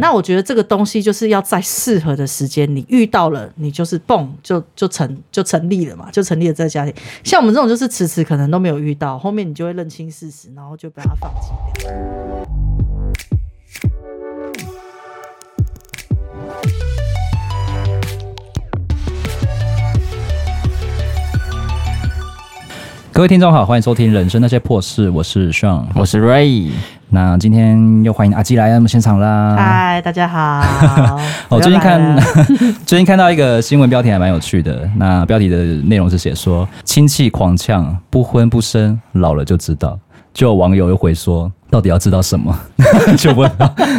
那我觉得这个东西就是要在适合的时间，你遇到了，你就是蹦就就成就成立了嘛，就成立了这个家庭。像我们这种就是迟迟可能都没有遇到，后面你就会认清事实，然后就把它放弃掉。各位听众好，欢迎收听《人生那些破事》，我是 Sean，我是 Ray。那今天又欢迎阿基来我们现场啦！嗨，大家好。我 最近看 最近看到一个新闻标题还蛮有趣的，那标题的内容是写说亲戚狂呛，不婚不生，老了就知道。就有网友又回说。到底要知道什么？就问，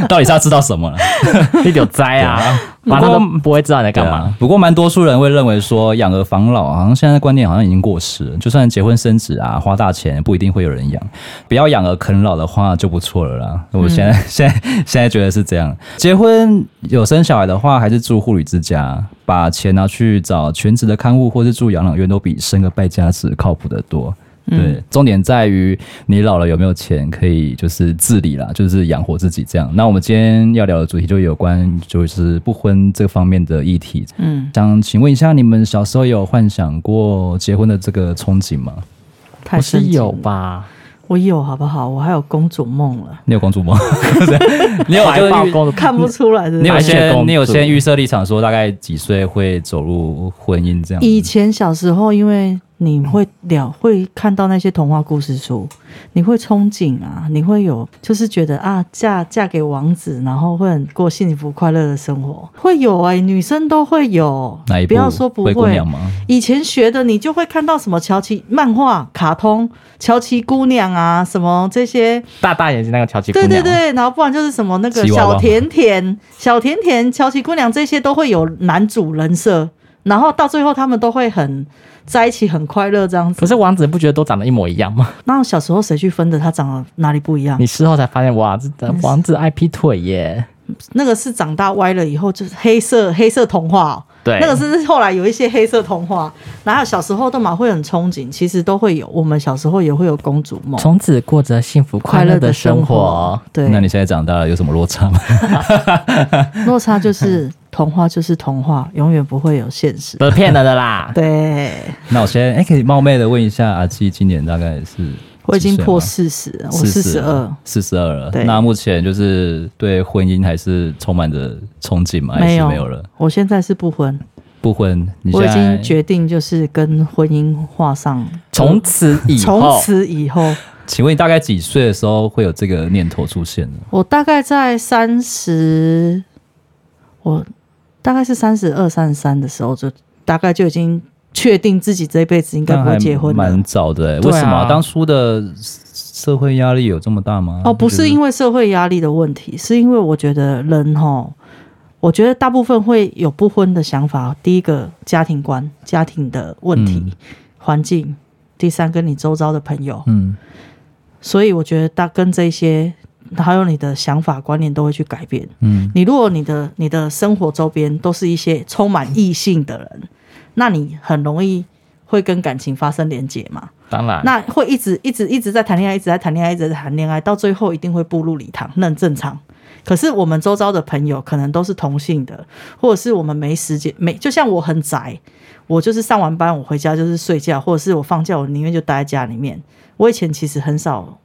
到底是要知道什么了？你有灾啊！反正都不会知道你在干嘛。啊、不过，蛮多数人会认为说，养儿防老好像现在观念好像已经过时了。就算结婚生子啊，花大钱不一定会有人养。不要养儿啃老的话就不错了啦。我现在、嗯、现在 现在觉得是这样。结婚有生小孩的话，还是住护理之家，把钱拿去找全职的看护，或是住养老院，都比生个败家子靠谱得多。对，重点在于你老了有没有钱可以就是自理啦，就是养活自己这样。那我们今天要聊的主题就有关就是不婚这方面的议题。嗯，想请问一下，你们小时候有幻想过结婚的这个憧憬吗？还是有吧。我有好不好？我还有公主梦了。你有公主梦？你有就公主看不出来的。你有先你有先预设立场，说大概几岁会走入婚姻这样？以前小时候因为。你会了会看到那些童话故事书，你会憧憬啊，你会有就是觉得啊，嫁嫁给王子，然后会很过幸福快乐的生活，会有哎、欸，女生都会有。不要说不会。灰姑娘吗？以前学的，你就会看到什么乔琪漫画、卡通、乔琪姑娘啊，什么这些大大眼睛那个乔琪姑娘。对对对，然后不然就是什么那个小甜甜、小甜甜、乔琪姑娘这些都会有男主人设，然后到最后他们都会很。在一起很快乐，这样子。可是王子不觉得都长得一模一样吗？那小时候谁去分的？他长得哪里不一样？你事后才发现，哇，这王子爱劈腿耶。那个是长大歪了以后，就是黑色黑色童话喔。对，那个是后来有一些黑色童话。然后小时候都嘛会很憧憬，其实都会有。我们小时候也会有公主梦，从此过着幸福快乐的生活。对，那你现在长大了有什么落差吗？落差就是。童话就是童话，永远不会有现实，都是骗了的啦。对，那我先哎、欸，可以冒昧的问一下，阿七今年大概是？我已经破四十，我四十二，四十二了。那目前就是对婚姻还是充满着憧憬吗？还是没有了？我现在是不婚，不婚。我已经决定就是跟婚姻画上从此以后，从此以后。请问你大概几岁的时候会有这个念头出现呢？我大概在三十，我。大概是三十二、三十三的时候，就大概就已经确定自己这一辈子应该不会结婚了。蛮早的、欸，为什么、啊？当初的社会压力有这么大吗？哦，不是因为社会压力的问题，是因为我觉得人哈，我觉得大部分会有不婚的想法。第一个，家庭观、家庭的问题、嗯、环境；第三，跟你周遭的朋友。嗯，所以我觉得大跟这些。还有你的想法观念都会去改变。嗯，你如果你的你的生活周边都是一些充满异性的人，那你很容易会跟感情发生连结嘛。当然，那会一直一直一直在谈恋爱，一直在谈恋爱，一直在谈恋爱，到最后一定会步入礼堂，那很正常。可是我们周遭的朋友可能都是同性的，或者是我们没时间，没就像我很宅，我就是上完班我回家就是睡觉，或者是我放假我宁愿就待在家里面。我以前其实很少。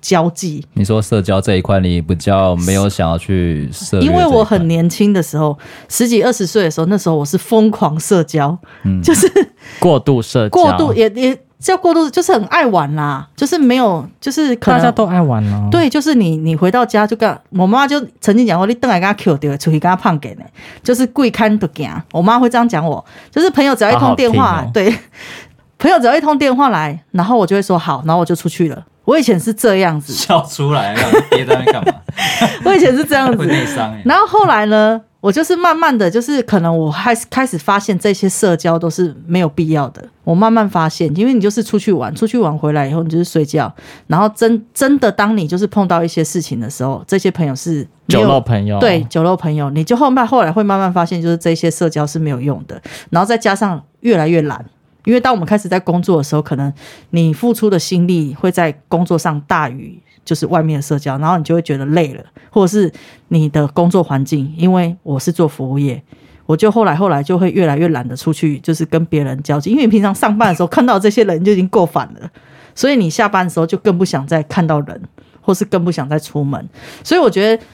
交际，你说社交这一块，你比较没有想要去社交？因为我很年轻的时候，十几二十岁的时候，那时候我是疯狂社交，嗯，就是 过度社交，过度也也叫过度，就是很爱玩啦，就是没有，就是可能大家都爱玩哦。对，就是你你回到家就跟我妈就曾经讲过，你等来跟他 Q 掉，出去跟他胖给呢，就是贵看都惊。我妈会这样讲我，就是朋友只要一通电话，好好哦、对，朋友只要一通电话来，然后我就会说好，然后我就出去了。我以前是这样子，笑出来，憋在那干嘛？我以前是这样子，会内伤欸。然后后来呢，我就是慢慢的就是可能我开始开始发现这些社交都是没有必要的。我慢慢发现，因为你就是出去玩，出去玩回来以后你就是睡觉，然后真真的当你就是碰到一些事情的时候，这些朋友是酒肉朋友，对，酒肉朋友，你就后慢后来会慢慢发现，就是这些社交是没有用的，然后再加上越来越懒。因为当我们开始在工作的时候，可能你付出的心力会在工作上大于就是外面的社交，然后你就会觉得累了，或者是你的工作环境，因为我是做服务业，我就后来后来就会越来越懒得出去，就是跟别人交际，因为平常上班的时候看到这些人就已经够烦了，所以你下班的时候就更不想再看到人，或是更不想再出门，所以我觉得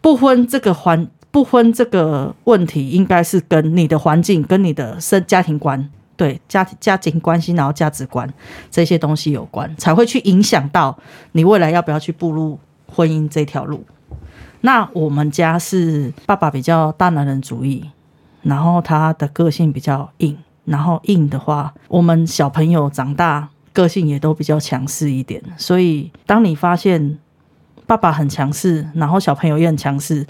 不婚这个环不婚这个问题，应该是跟你的环境跟你的生家庭观。对家庭家庭关系，然后价值观这些东西有关，才会去影响到你未来要不要去步入婚姻这条路。那我们家是爸爸比较大男人主义，然后他的个性比较硬，然后硬的话，我们小朋友长大个性也都比较强势一点。所以当你发现爸爸很强势，然后小朋友也很强势，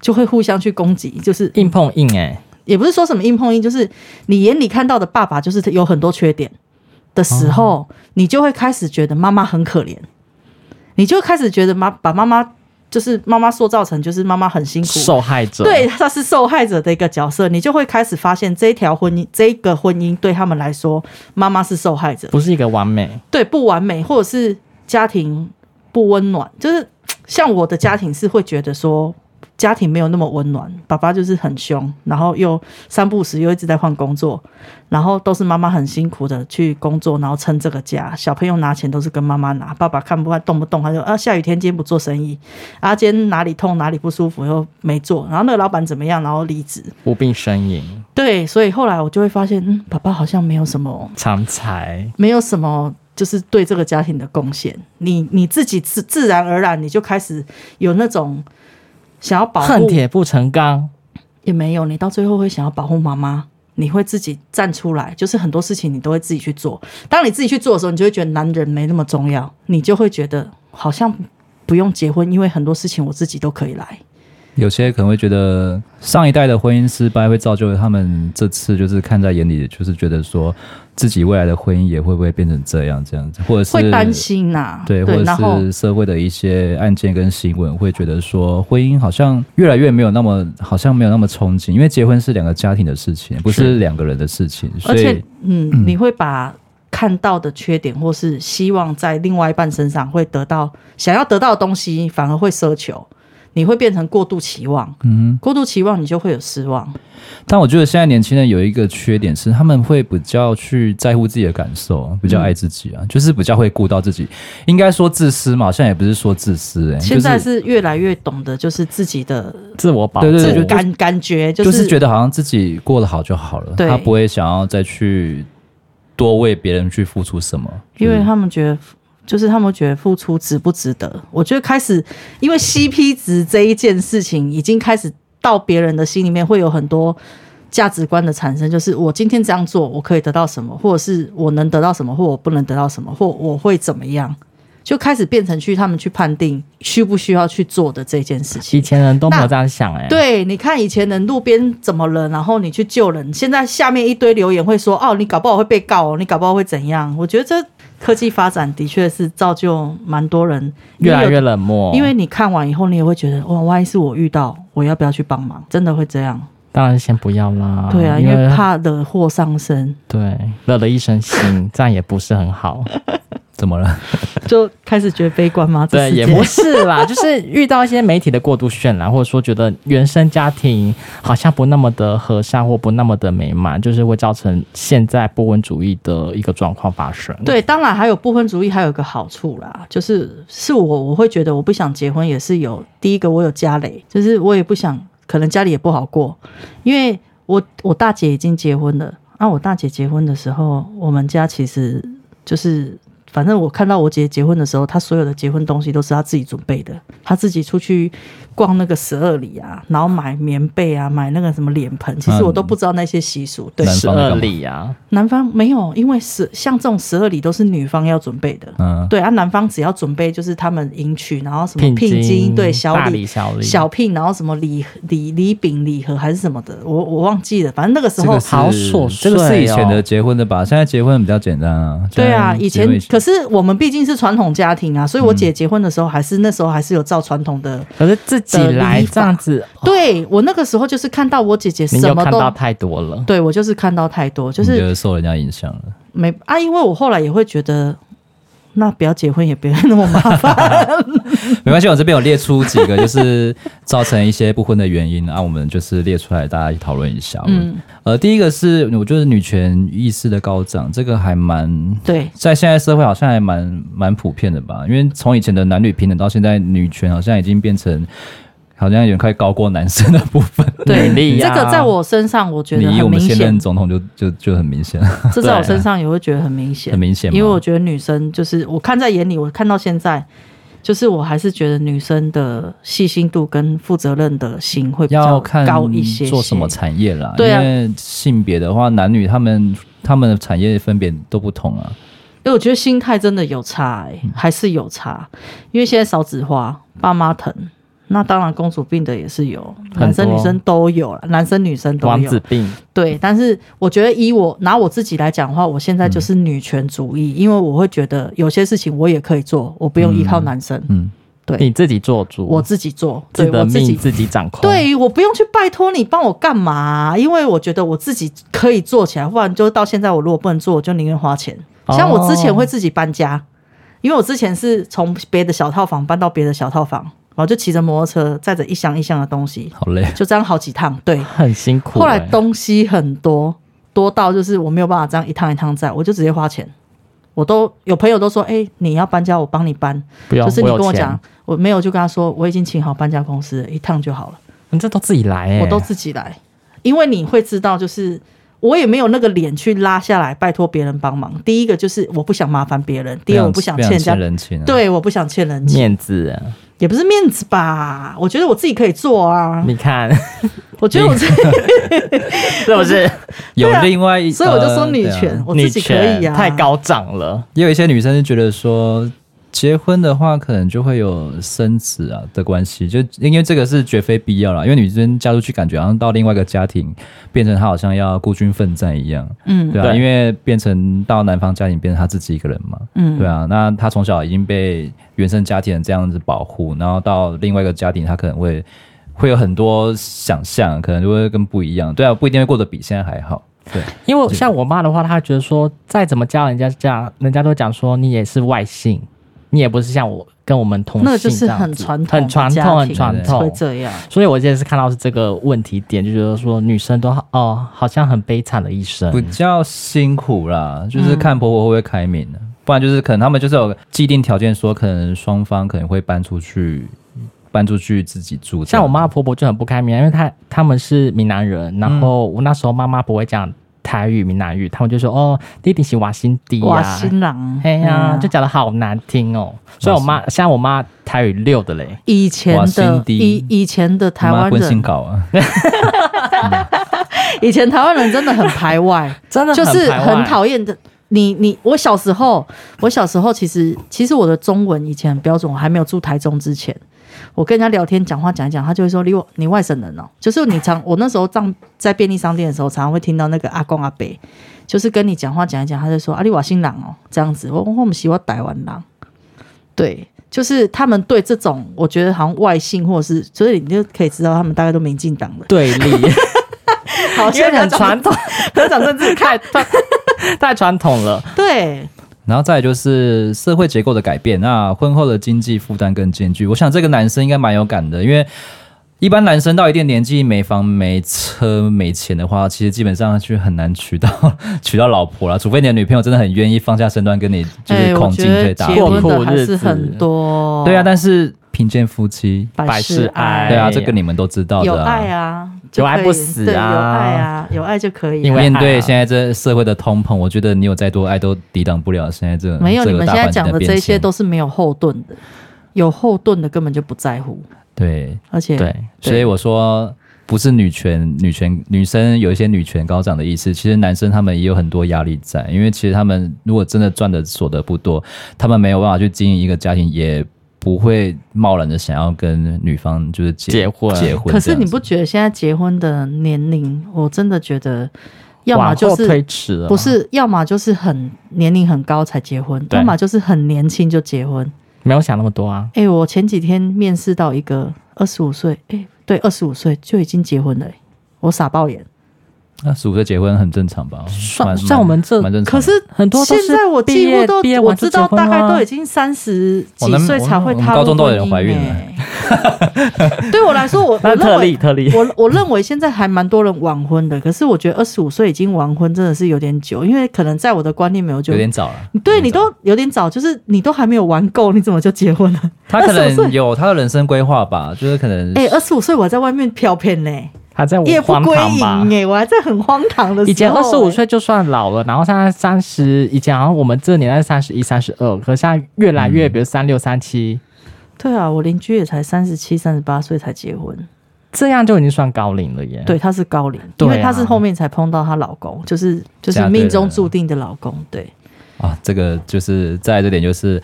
就会互相去攻击，就是硬碰硬哎、也不是说什么硬碰硬，就是你眼里看到的爸爸就是有很多缺点的时候，哦、你就会开始觉得妈妈很可怜，你就开始觉得妈把妈妈就是妈妈塑造成就是妈妈很辛苦。受害者，对，她是受害者的一个角色，你就会开始发现这一条婚姻这一个婚姻对他们来说，妈妈是受害者，不是一个完美，对，不完美，或者是家庭不温暖，就是像我的家庭是会觉得说。家庭没有那么温暖，爸爸就是很凶，然后又三不时又一直在换工作，然后都是妈妈很辛苦的去工作，然后撑这个家。小朋友拿钱都是跟妈妈拿，爸爸看不惯动不动他就啊，下雨天今天不做生意，啊今天哪里痛哪里不舒服又没做，然后那个老板怎么样，然后离职，无病呻吟。对，所以后来我就会发现，嗯，爸爸好像没有什么长才，没有什么就是对这个家庭的贡献。你你自己自自然而然你就开始有那种。想要保护恨铁不成钢，也没有。你到最后会想要保护妈妈，你会自己站出来，就是很多事情你都会自己去做。当你自己去做的时候，你就会觉得男人没那么重要，你就会觉得好像不用结婚，因为很多事情我自己都可以来。有些可能会觉得上一代的婚姻失败，会造就他们这次就是看在眼里，就是觉得说自己未来的婚姻也会不会变成这样这样子，或者是会担心呐、啊，对，或者是社会的一些案件跟新闻，会觉得说婚姻好像越来越没有那么，好像没有那么憧憬，因为结婚是两个家庭的事情，不是。两个人的事情，所以而且嗯，你会把看到的缺点，或是希望在另外一半身上会得到想要得到的东西，反而会奢求。你会变成过度期望，嗯，过度期望你就会有失望。但我觉得现在年轻人有一个缺点是，他们会比较去在乎自己的感受，比较爱自己啊，嗯、就是比较会顾到自己。应该说自私嘛，现在也不是说自私、欸，哎，现在是越来越懂得就是自己的自我保，对对对，感感觉就是、就是觉得好像自己过得好就好了，他不会想要再去多为别人去付出什么，因为他们觉得。就是他们觉得付出值不值得？我觉得开始，因为 CP 值这一件事情已经开始到别人的心里面，会有很多价值观的产生。就是我今天这样做，我可以得到什么，或者是我能得到什么，或我不能得到什么，或我会怎么样，就开始变成去他们去判定需不需要去做的这件事情。以前人都没有这样想哎、欸。对，你看以前人路边怎么了，然后你去救人，现在下面一堆留言会说：“哦，你搞不好会被告哦，你搞不好会怎样？”我觉得这。科技发展的确是造就蛮多人越来越冷漠，因为你看完以后，你也会觉得哇，万一是我遇到，我要不要去帮忙？真的会这样？当然先不要啦。对啊，因为怕惹祸上身。对，惹了一身腥，这样也不是很好。怎么了？就开始觉得悲观吗？对，也不是啦，就是遇到一些媒体的过度渲染，或者说觉得原生家庭好像不那么的和善或不那么的美满，就是会造成现在不婚主义的一个状况发生。对，当然还有不婚主义还有一个好处啦，就是是我我会觉得我不想结婚也是有第一个我有家累，就是我也不想可能家里也不好过，因为我我大姐已经结婚了，啊，我大姐结婚的时候，我们家其实就是。反正我看到我姐结婚的时候，她所有的结婚东西都是她自己准备的，她自己出去逛那个十二里啊，然后买棉被啊，买那个什么脸盆，其实我都不知道那些习俗。对，十二里啊，男方没有，因为十像这种十二里都是女方要准备的。嗯，对啊，男方只要准备就是他们迎娶，然后什么聘金，对，小礼小礼小聘，然后什么礼礼礼饼礼盒还是什么的，我我忘记了。反正那个时候好琐碎，这个是以前的结婚的吧？现在结婚比较简单啊。对啊，以前可。可是我们毕竟是传统家庭啊，所以我姐结婚的时候还是、嗯、那时候还是有照传统的，可是自己来这样子。对，我那个时候就是看到我姐姐什么都看到太多了，对，我就是看到太多，就是觉得受人家影响了。没啊，因为我后来也会觉得那不要结婚也不要那么麻烦。没关系，我这边有列出几个，就是造成一些不婚的原因啊，我们就是列出来，大家讨论一下。嗯，呃，第一个是我觉得女权意识的高涨，这个还蛮对，在现在社会好像还蛮蛮普遍的吧？因为从以前的男女平等到现在，女权好像已经变成。好像有点快高过男生的部分，对，这个在我身上我觉得很明显。你以我们现任总统就就就很明显，这在我身上也会觉得很明显，很明显。因为我觉得女生就是我看在眼里，我看到现在，就是我还是觉得女生的细心度跟负责任的心会比较高一些，些。做什么产业啦？对啊，因为性别的话，男女他们他们的产业分别都不同啊。因为我觉得心态真的有差，欸，还是有差。因为现在少子化，爸妈疼。那当然，公主病的也是有，男生女生都有了，男生女生都有。王子病。对，但是我觉得以我拿我自己来讲的话，我现在就是女权主义，嗯，因为我会觉得有些事情我也可以做，我不用依靠男生。嗯，对，你自己做主，我自己做，对，我自己自己掌控。对，我不用去拜托你帮我干嘛，因为我觉得我自己可以做起来，不然就到现在我如果不能做，我就宁愿花钱。像我之前会自己搬家，哦，因为我之前是从别的小套房搬到别的小套房。然后就骑着摩托车，载着一箱一箱的东西，好累，就这样好几趟，对，很辛苦、欸。后来东西很多，多到就是我没有办法这样一趟一趟载，我就直接花钱。我都有朋友都说，哎、欸，你要搬家，我帮你搬，不用，就是你跟我讲，我，我没有就跟他说，我已经请好搬家公司，一趟就好了。你这都自己来、欸，我都自己来，因为你会知道，就是。我也没有那个脸去拉下来拜托别人帮忙。第一个就是我不想麻烦别人，第二我不想欠人家人情、啊。对，我不想欠人情。面子啊，也不是面子吧？我觉得我自己可以做啊。你看，我觉得我自己是不是有另外一？所以我就说女权，呃、我自己可以啊。太高涨了。也有一些女生就觉得说。结婚的话，可能就会有生子啊的关系，就因为这个是绝非必要啦。因为女生嫁出去，感觉好像到另外一个家庭，变成她好像要孤军奋战一样，嗯，对啊，对，因为变成到男方家庭，变成她自己一个人嘛，嗯，对啊。那她从小已经被原生家庭这样子保护，然后到另外一个家庭，她可能会会有很多想象，可能就会跟不一样，对啊，不一定会过得比现在还好，对。因为像我妈的话，她觉得说，再怎么教人家嫁人家都讲说你也是外姓。你也不是像我跟我们同姓，那就是很传统、很传统、很传统，会这样。所以我现在是看到是这个问题点，就觉得说女生都哦，好像很悲惨的一生，比较辛苦啦。就是看婆婆会不会开明的，嗯，不然就是可能他们就是有既定条件，说可能双方可能会搬出去，搬出去自己住。像我妈婆婆就很不开明，因为她他们是闽南人，然后我那时候妈妈不会讲。台语、闽南语，他们就说：“哦，弟弟是瓦辛迪呀，瓦辛郎，哎呀，就讲的好难听哦。”所以我妈，现在我妈台语溜的嘞。以前的以以前的台湾人，啊、以前台湾人真的很排外，真的就是很讨厌的。你你我小时候，我小时候其实其实我的中文以前很标准，我还没有住台中之前。我跟人家聊天讲话讲一讲，他就会说：“你我你外省人哦。”就是你常我那时候在在便利商店的时候，常常会听到那个阿公阿伯，就是跟你讲话讲一讲，他就说：“阿里瓦新郎哦，这样子。”我我们喜欢台湾郎，对，就是他们对这种我觉得好像外姓或者是，所以你就可以知道他们大概都民进党的对立。好，现在很传统，科长政治太 太传统了，对。然后再来就是社会结构的改变，那婚后的经济负担更艰巨。我想这个男生应该蛮有感的，因为一般男生到一定年纪没房没车没钱的话，其实基本上就很难娶到 娶到老婆了，除非你的女朋友真的很愿意放下身段跟你就是孔进对打，过苦日子很多。对啊，但是贫贱夫妻百事哀。对啊，这个你们都知道的，有爱啊。有爱不死啊！有爱啊，有爱就可以。因为面对现在这社会的通膨，我觉得你有再多爱都抵挡不了现在这个。没有，这个、你们现在讲的这些都是没有后盾的，有后盾的根本就不在乎。对，而且对，所以我说不是女权，女权女生有一些女权高涨的意思，其实男生他们也有很多压力在，因为其实他们如果真的赚的所得不多，他们没有办法去经营一个家庭，也。不会贸然的想要跟女方就是结，结婚结婚。可是你不觉得现在结婚的年龄，我真的觉得，要么就是推迟了，不是，要么就是很年龄很高才结婚，要么就是很年轻就结婚。没有想那么多啊！哎、欸，我前几天面试到一个二十五岁，哎，对，二十五岁就已经结婚了，我傻爆眼。那十五岁结婚很正常吧？算算我们这，蛮正常。可是很多现在我几乎都我知道，大概都已经三十几岁才会踏入婚姻。高中都有人怀孕了。对我来说，我那特例特例。我我认为现在还蛮多人晚婚的，可是我觉得二十五岁已经晚婚真的是有点久，因为可能在我的观念没有就有点早了。对你都有点早，就是你都还没有玩够，你怎么就结婚了？他可能有他的人生规划吧，就是可能哎，二十五岁我还在外面飘片呢。还在夜不归营哎，我还在很荒唐的时候。以前二十五岁就算老了，然后现在三十，以前好像我们这年代三十一、三十二，可是现在越来越，比如三六、三七。对啊，我邻居也才三十七、三十八岁才结婚，这样就已经算高龄了耶。对，她是高龄，因为她是后面才碰到她老公，就是就是命中注定的老公。对啊，这个就是在这点就是。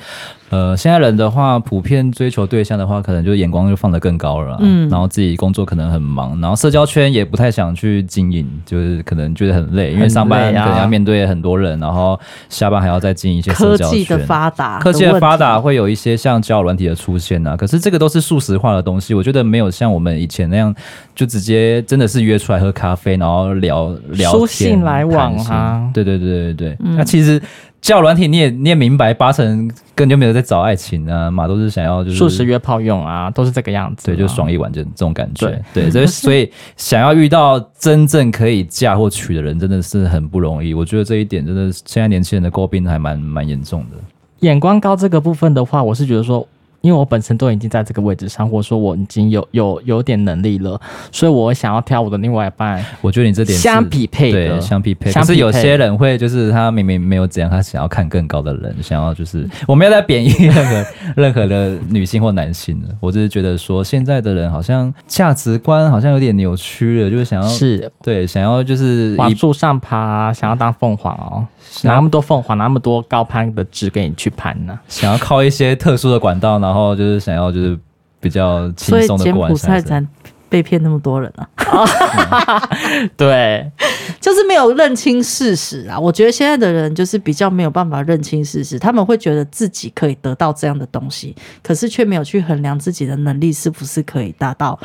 呃，现在人的话，普遍追求对象的话，可能就眼光就放得更高了。嗯，然后自己工作可能很忙，然后社交圈也不太想去经营，就是可能觉得很累，因为上班可能要面对很多人，然后下班还要再经营一些社交圈。科技的发达，科技的发达会有一些像交友软体的出现啊。可是这个都是速食化的东西，我觉得没有像我们以前那样，就直接真的是约出来喝咖啡，然后聊聊天、书信来往啊。对对对对对，嗯、那其实。交友软体你也你也明白，八成根本就没有在找爱情啊，嘛都是想要就是素食约炮用啊，都是这个样子，对，就爽一晚就这种感觉，对，所以 所以想要遇到真正可以嫁或娶的人，真的是很不容易。我觉得这一点真的是现在年轻人的诟病还蛮蛮严重的。眼光高这个部分的话，我是觉得说。因为我本身都已经在这个位置上，或者说我已经有有有点能力了，所以我想要挑我的另外一半。我觉得你这点相匹配的，对，相匹配。可是有些人会，就是他明明没有怎样，他想要看更高的人，想要就是 我没有在贬义任何任何的女性或男性的，我只是觉得说现在的人好像价值观好像有点扭曲了，就是想要是对，想要就是往树上爬，想要当凤凰哦，拿那么多凤凰，拿那么多高攀的枝给你去攀呢、啊，想要靠一些特殊的管道。然后就是想要就是比较轻松的过完，所以柬埔寨才被骗那么多人啊！对，就是没有认清事实啊！我觉得现在的人就是比较没有办法认清事实，他们会觉得自己可以得到这样的东西，可是却没有去衡量自己的能力是不是可以达到。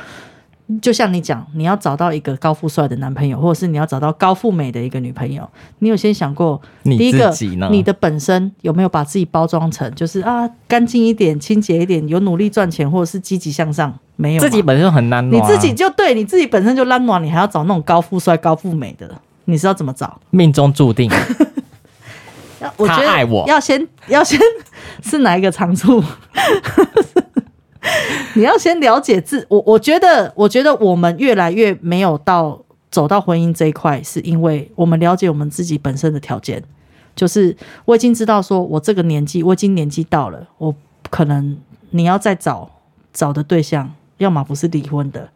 就像你讲，你要找到一个高富帅的男朋友，或者是你要找到高富美的一个女朋友，你有先想过，第一个，你的本身有没有把自己包装成就是啊，干净一点、清洁一点，有努力赚钱，或者是积极向上？没有，自己本身就很难，你自己就对你自己本身就烂暖，你还要找那种高富帅、高富美的，你是要怎么找？命中注定，要我觉得要先要先 是哪一个长处？你要先了解自我，我觉得，我觉得我们越来越没有到走到婚姻这一块，是因为我们了解我们自己本身的条件，就是我已经知道，说我这个年纪，我已经年纪到了，我可能你要再找找的对象，要么不是离婚的，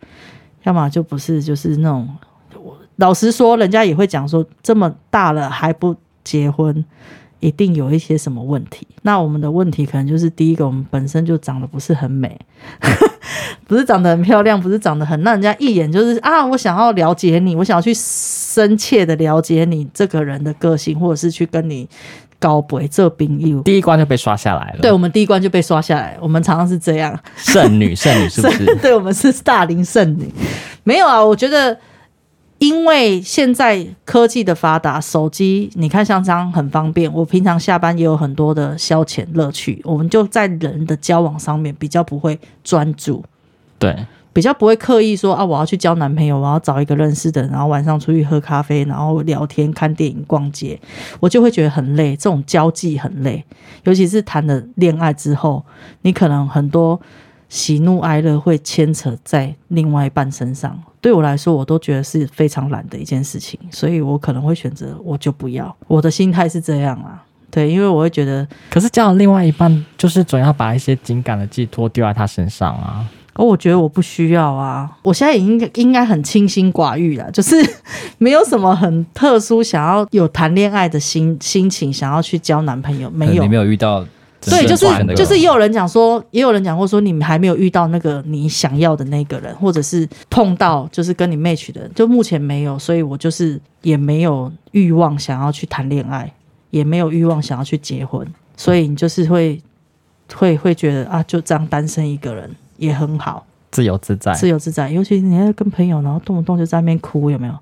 要么就不是就是那种，老实说，人家也会讲说，这么大了还不结婚。一定有一些什么问题。那我们的问题可能就是第一个，我们本身就长得不是很美，不是长得很漂亮，不是长得很让人家一眼就是啊，我想要了解你，我想要去深切的了解你这个人的个性，或者是去跟你交陪做朋友。第一关就被刷下来了。对，我们第一关就被刷下来。我们常常是这样，剩女，剩女是不是？对，我们是大龄剩女。没有啊，我觉得。因为现在科技的发达，手机你看像这样很方便。我平常下班也有很多的消遣乐趣，我们就在人的交往上面比较不会专注，对，比较不会刻意说啊，我要去交男朋友，我要找一个认识的，然后晚上出去喝咖啡，然后聊天、看电影、逛街，我就会觉得很累。这种交际很累，尤其是谈了恋爱之后，你可能很多。喜怒哀乐会牵扯在另外一半身上，对我来说，我都觉得是非常懒的一件事情，所以我可能会选择我就不要。我的心态是这样啊，对，因为我会觉得，可是交了另外一半，就是总要把一些情感的寄托丢在他身上啊。而我觉得我不需要啊，我现在已经应该很清心寡欲了，就是没有什么很特殊想要有谈恋爱的心心情，想要去交男朋友，没有，你没有遇到。对，就是就是，也有人讲说，也有人讲过说，你们还没有遇到那个你想要的那个人，或者是碰到就是跟你 match 的人，就目前没有，所以我就是也没有欲望想要去谈恋爱，也没有欲望想要去结婚，所以你就是会会会觉得啊，就这样单身一个人也很好，自由自在，自由自在，尤其你要跟朋友，然后动不动就在那边哭，有没有？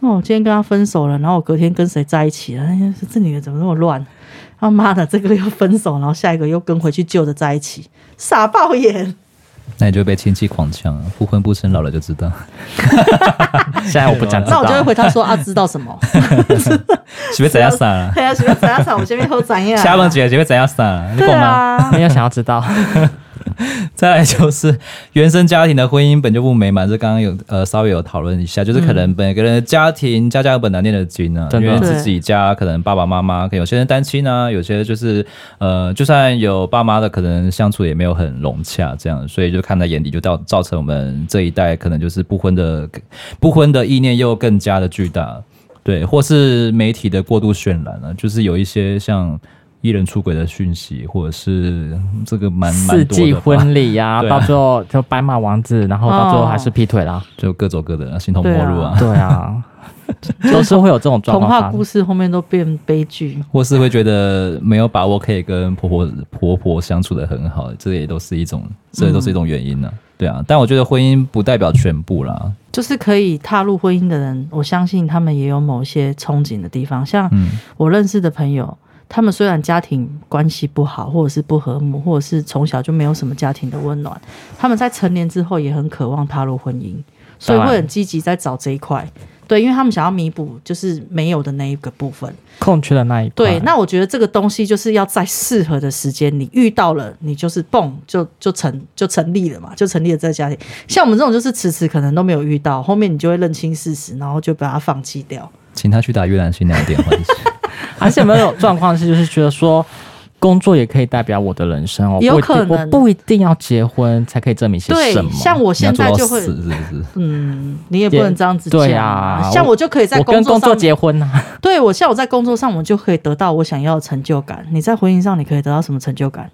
哦，我今天跟他分手了，然后我隔天跟谁在一起了？哎，这女的怎么那么乱？他妈的，这个又分手，然后下一个又跟回去旧的在一起，傻爆眼。那你就被亲戚狂呛了，不婚不生，老了就知道。现在我不讲，那我就会回他说啊，知道什么？是不是怎样算了？对啊，是不是怎样算？我这边后怎样？下问姐姐会怎样算？对啊，没有想要知道。再来就是原生家庭的婚姻本就不美满，这刚刚有呃稍微有讨论一下，就是可能每个人的家庭家家有本难念的经啊，因为自己家可能爸爸妈妈，可能有些人单亲啊，有些就是呃就算有爸妈的，可能相处也没有很融洽，这样，所以就看在眼里，就造造成我们这一代可能就是不婚的不婚的意念又更加的巨大，对，或是媒体的过度渲染了，就是有一些像。艺人出轨的讯息，或者是这个蛮四季婚礼呀、啊，到最后就白马王子，然后到最后还是劈腿啦，就各走各的，形同陌路啊。对啊，都是会有这种状况。童话故事后面都变悲剧，或是会觉得没有把握可以跟婆婆婆婆相处的很好，这也都是一种，这也都是一种原因呢、啊。对啊，但我觉得婚姻不代表全部啦，就是可以踏入婚姻的人，我相信他们也有某些憧憬的地方，像我认识的朋友。他们虽然家庭关系不好，或者是不和睦，或者是从小就没有什么家庭的温暖，他们在成年之后也很渴望踏入婚姻，所以会很积极在找这一块。对，因为他们想要弥补就是没有的那一个部分，空缺的那一块。对，那我觉得这个东西就是要在适合的时间，你遇到了，你就是蹦就就成就成立了嘛，就成立了这个家庭。像我们这种就是迟迟可能都没有遇到，后面你就会认清事实，然后就把它放弃掉。请他去打越南新娘电话。而且有没有状况是，就是觉得说工作也可以代表我的人生哦，有可能我不一定要结婚才可以证明些什么。对，像我现在就会，是是是嗯，你也不能这样子讲。对啊，像我就可以在工作上跟工作结婚啊。对，我像我在工作上，我就可以得到我想要的成就感。你在婚姻上，你可以得到什么成就感？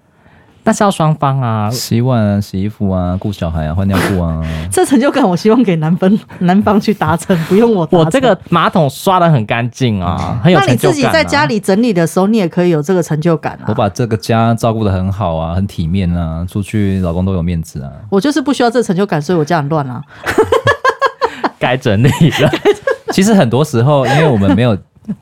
那是要双方啊，洗碗啊、洗衣服啊、顾小孩啊、换尿布啊。这成就感，我希望给男方 男方去达成，不用我。我这个马桶刷的很干净啊，很有成就感啊。那你自己在家里整理的时候，你也可以有这个成就感啊。我把这个家照顾的很好啊，很体面啊，出去老公都有面子啊。我就是不需要这成就感，所以我家很乱啊。该整理了。其实很多时候，因为我们没有。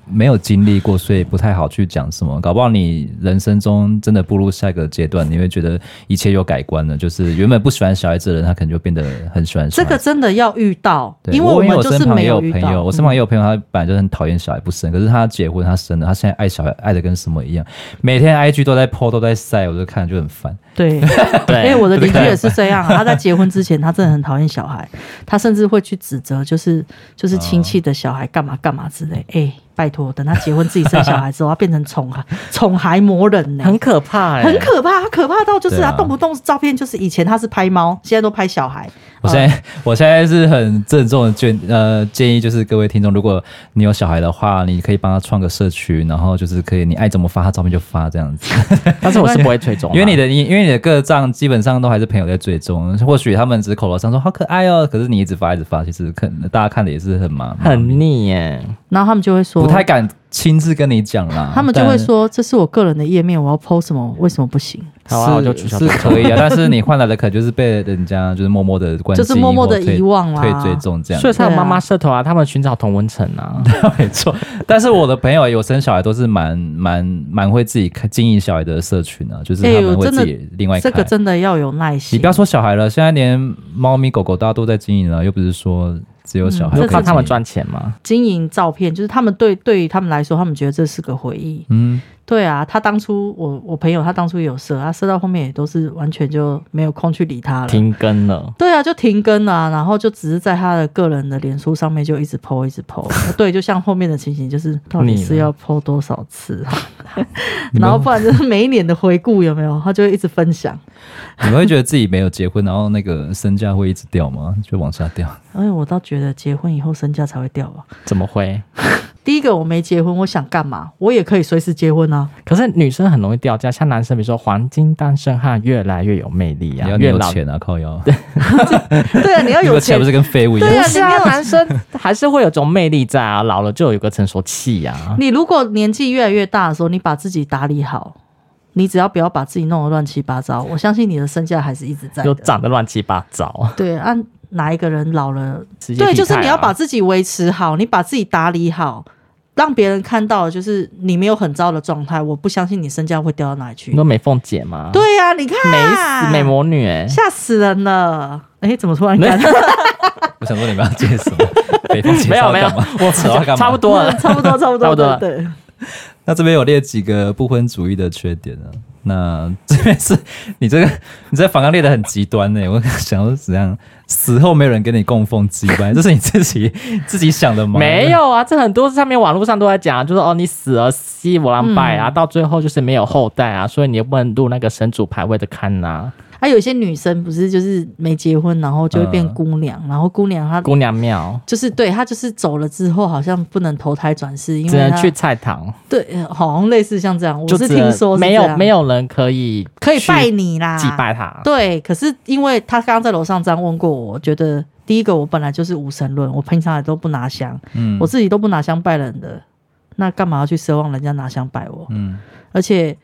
没有经历过，所以不太好去讲什么。搞不好你人生中真的步入下一个阶段，你会觉得一切有改观了。就是原本不喜欢小孩子的人，他可能就变得很喜欢。这个真的要遇到，因为我们就是没有遇到。我身旁也有朋友，我身旁也有朋友，他本来就很讨厌小孩不生，可是他结婚，他生了，他现在爱小孩爱的跟什么一样，每天 IG 都在 po 都在晒，我就看就很烦。对，对，因为我的邻居也是这样，他在结婚之前，他真的很讨厌小孩，他甚至会去指责，就是就是亲戚的小孩干嘛干嘛之类。哎、欸。拜托，等他结婚自己生小孩之后，他变成宠孩 宠孩魔人呢、欸，很可怕、欸，很可怕，他可怕到就是他动不动照片就是以前他是拍猫，现在都拍小孩。我现在、呃、我现在是很郑重的建呃建议，就是各位听众，如果你有小孩的话，你可以帮他创个社区，然后就是可以你爱怎么发他照片就发这样子。但是我是不会追踪，因为你的因为你的个账基本上都还是朋友在追踪，或许他们只是口头上说好可爱哦，可是你一直发一直发，其实可能大家看的也是很麻很腻耶。然后他们就会说不太敢。亲自跟你讲啦，他们就会说，这是我个人的页面，我要 PO 什么？为什么不行？好啊，我就取消。是可以啊，但是你换来的可能就是被人家就是默默的关，就是默默的遗忘啦，退追踪这样。所以才有妈妈社头啊，他们寻找同温层啊，没错。但是我的朋友有生小孩都是蛮蛮蛮会自己开经营小孩的社群啊，就是他们会自己另外开。这个真的要有耐心。你不要说小孩了，现在连猫咪狗狗大家都在经营了，又不是说。只有小孩，就靠他们赚钱吗？经营照片，就是他们对对于他们来说，他们觉得这是个回忆。嗯。对啊，他当初我我朋友他当初有设，他设到后面也都是完全就没有空去理他了，停更了。对啊，就停更了啊，然后就只是在他的个人的脸书上面就一直 po 一直 po。对，就像后面的情形，就是到底是要 po 多少次啊？然后不然就是每一年的回顾有没有？他就会一直分享。你们会觉得自己没有结婚，然后那个身价会一直掉吗？就往下掉？哎，我倒觉得结婚以后身价才会掉吧？怎么会？第一个我没结婚，我想干嘛？我也可以随时结婚啊。可是女生很容易掉价，像男生，比如说黄金单身汉越来越有魅力啊，越有钱啊，靠腰。对，对啊，你要有钱，不是跟废物一样。对啊，是啊，男生还是会有种魅力在啊，老了就有一个成熟气啊。你如果年纪越来越大的时候，你把自己打理好，你只要不要把自己弄得乱七八糟，我相信你的身价还是一直在。就长得乱七八糟。对啊。哪一个人老了，对，就是你要把自己维持好，你把自己打理好，让别人看到就是你没有很糟的状态，我不相信你身价会掉到哪里去你。说美凤姐吗？，对呀、啊，你看，美死美魔女哎、吓死人了！哎，怎么突然 没干？我想说你们要接什么？北方介没有没有？我扯干嘛差不多了。差不多，差不多，差不多对。那这边有列几个不婚主义的缺点啊。那 这边是你这个你这反纲列的很极端呢、欸。我想说怎样死后没有人跟你供奉祭拜，这是你自己自己想的吗？没有啊，这很多上面网络上都在讲，就是哦，你死了西我狼拜啊，嗯到最后就是没有后代啊，所以你又不能入那个神主牌位的龛呐。还有一些女生不是就是没结婚，然后就会变姑娘，然后姑娘她姑娘庙。就是对她就是走了之后好像不能投胎转世，因为只能去菜堂，对，呃好像类似像这样，我是听说是没有没有人可以可以拜你啦，祭拜他。对，可是因为他刚刚在楼上这样问过我，我觉得第一个我本来就是无神论，我平常也都不拿香，嗯。我自己都不拿香拜人的，那干嘛要去奢望人家拿香拜我？嗯。而且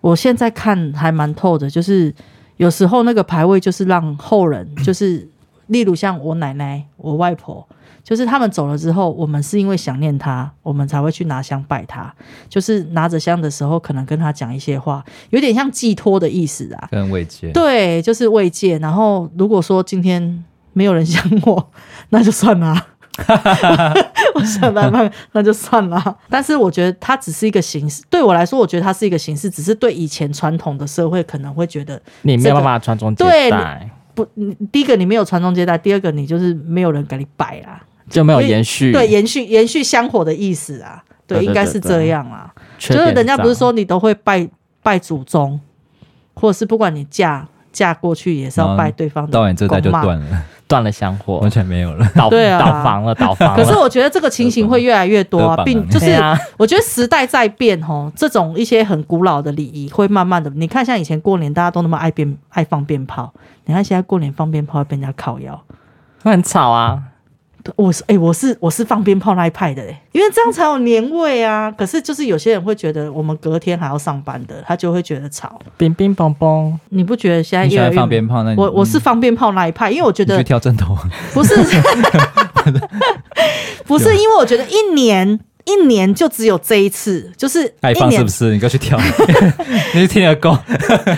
我现在看还蛮透的，就是有时候那个牌位就是让后人，就是例如像我奶奶、我外婆，就是他们走了之后，我们是因为想念他，我们才会去拿香拜他。就是拿着香的时候，可能跟他讲一些话，有点像寄托的意思啊。跟慰藉。对，就是慰藉。然后如果说今天没有人想我，那就算了啊。我想办法，那就算了。但是我觉得它只是一个形式，对我来说，我觉得它是一个形式，只是对以前传统的社会可能会觉得你没有办法传宗接代，不，你第一个你没有传宗接代，第二个你就是没有人给你拜啦，就没有延续。对，延续延续香火的意思啊，对，应该是这样啊。就是人家不是说你都会拜拜祖宗，或者是不管你嫁嫁过去也是要拜对方的到你这代就断了，断了香火完，全没有了。倒对啊倒房了，倒房了。可是我觉得这个情形会越来越多啊，并就是啊我觉得时代在变哦，这种一些很古老的礼仪会慢慢的，你看像以前过年大家都那么爱鞭爱放鞭炮，你看现在过年放鞭炮会被人家烤腰。会很吵啊。我是哎、我是我是放鞭炮那一派的哎，因为这样才有年味啊。可是就是有些人会觉得我们隔天还要上班的，他就会觉得吵。冰冰嘣嘣，你不觉得现在越来越放鞭炮？那你我我是放鞭炮那一派，因为我觉得去跳正头，不是，不是，因为我觉得一年一年就只有这一次，就是爱放是不是？你该去跳，你是听得够。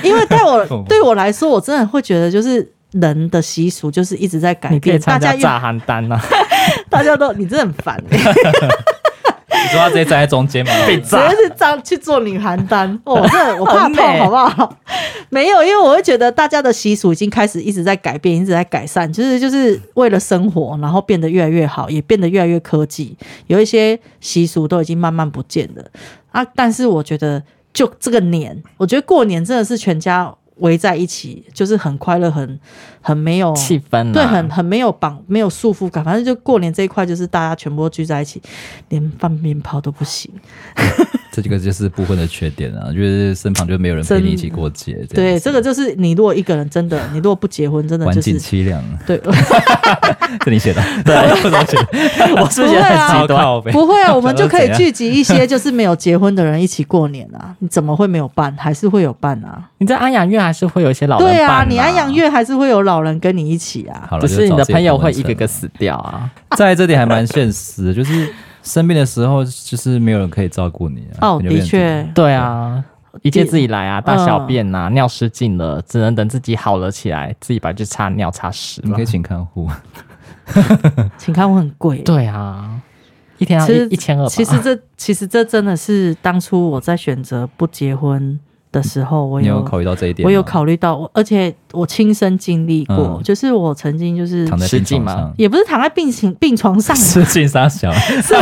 因为对哦我对我来说，我真的会觉得就是。人的习俗就是一直在改你可以变，大家越参加炸邯郸啊！大家都你真的很烦、欸，你说他直接站在中间吗？被炸直接是这样去做女邯郸哦，我真的我怕痛，好不好？没有，因为我会觉得大家的习俗已经开始一直在改变，一直在改善，就是就是为了生活，然后变得越来越好，也变得越来越科技，有一些习俗都已经慢慢不见了啊。但是我觉得，就这个年，我觉得过年真的是全家。围在一起就是很快乐，很很没有气氛、啊，对，很很没有绑，没有束缚感。反正就过年这一块，就是大家全部都聚在一起，连放鞭炮都不行。这几个就是部分的缺点啊，就是身旁就没有人陪你一起过节。对，这个就是你如果一个人真的，你如果不结婚，真的就是环境凄凉。对，是你写的，对，我怎么写？我是不是觉得很极端？不会啊，我们就可以聚集一些就是没有结婚的人一起过年啊。你怎么会没有伴？还是会有伴啊？你在安养院还是会有一些老人、啊、对啊，你安养院还是会有老人跟你一起啊。好了，不是你的朋友会一个个死掉啊。在这点还蛮现实，就是。生病的时候，就是没有人可以照顾你啊。哦，的确，对啊，一切自己来啊，大小便呐、啊，嗯、尿失禁了，只能等自己好了起来，自己把去擦尿擦屎。你可以请看护，请看护很贵。对啊，一天要一一千二。其实这其实这真的是当初我在选择不结婚的时候，我有，有考虑到这一点，我有考虑到，我而且我亲身经历过，嗯、就是我曾经就是躺在病床上，也不是躺在病情病床上，失禁杀小，是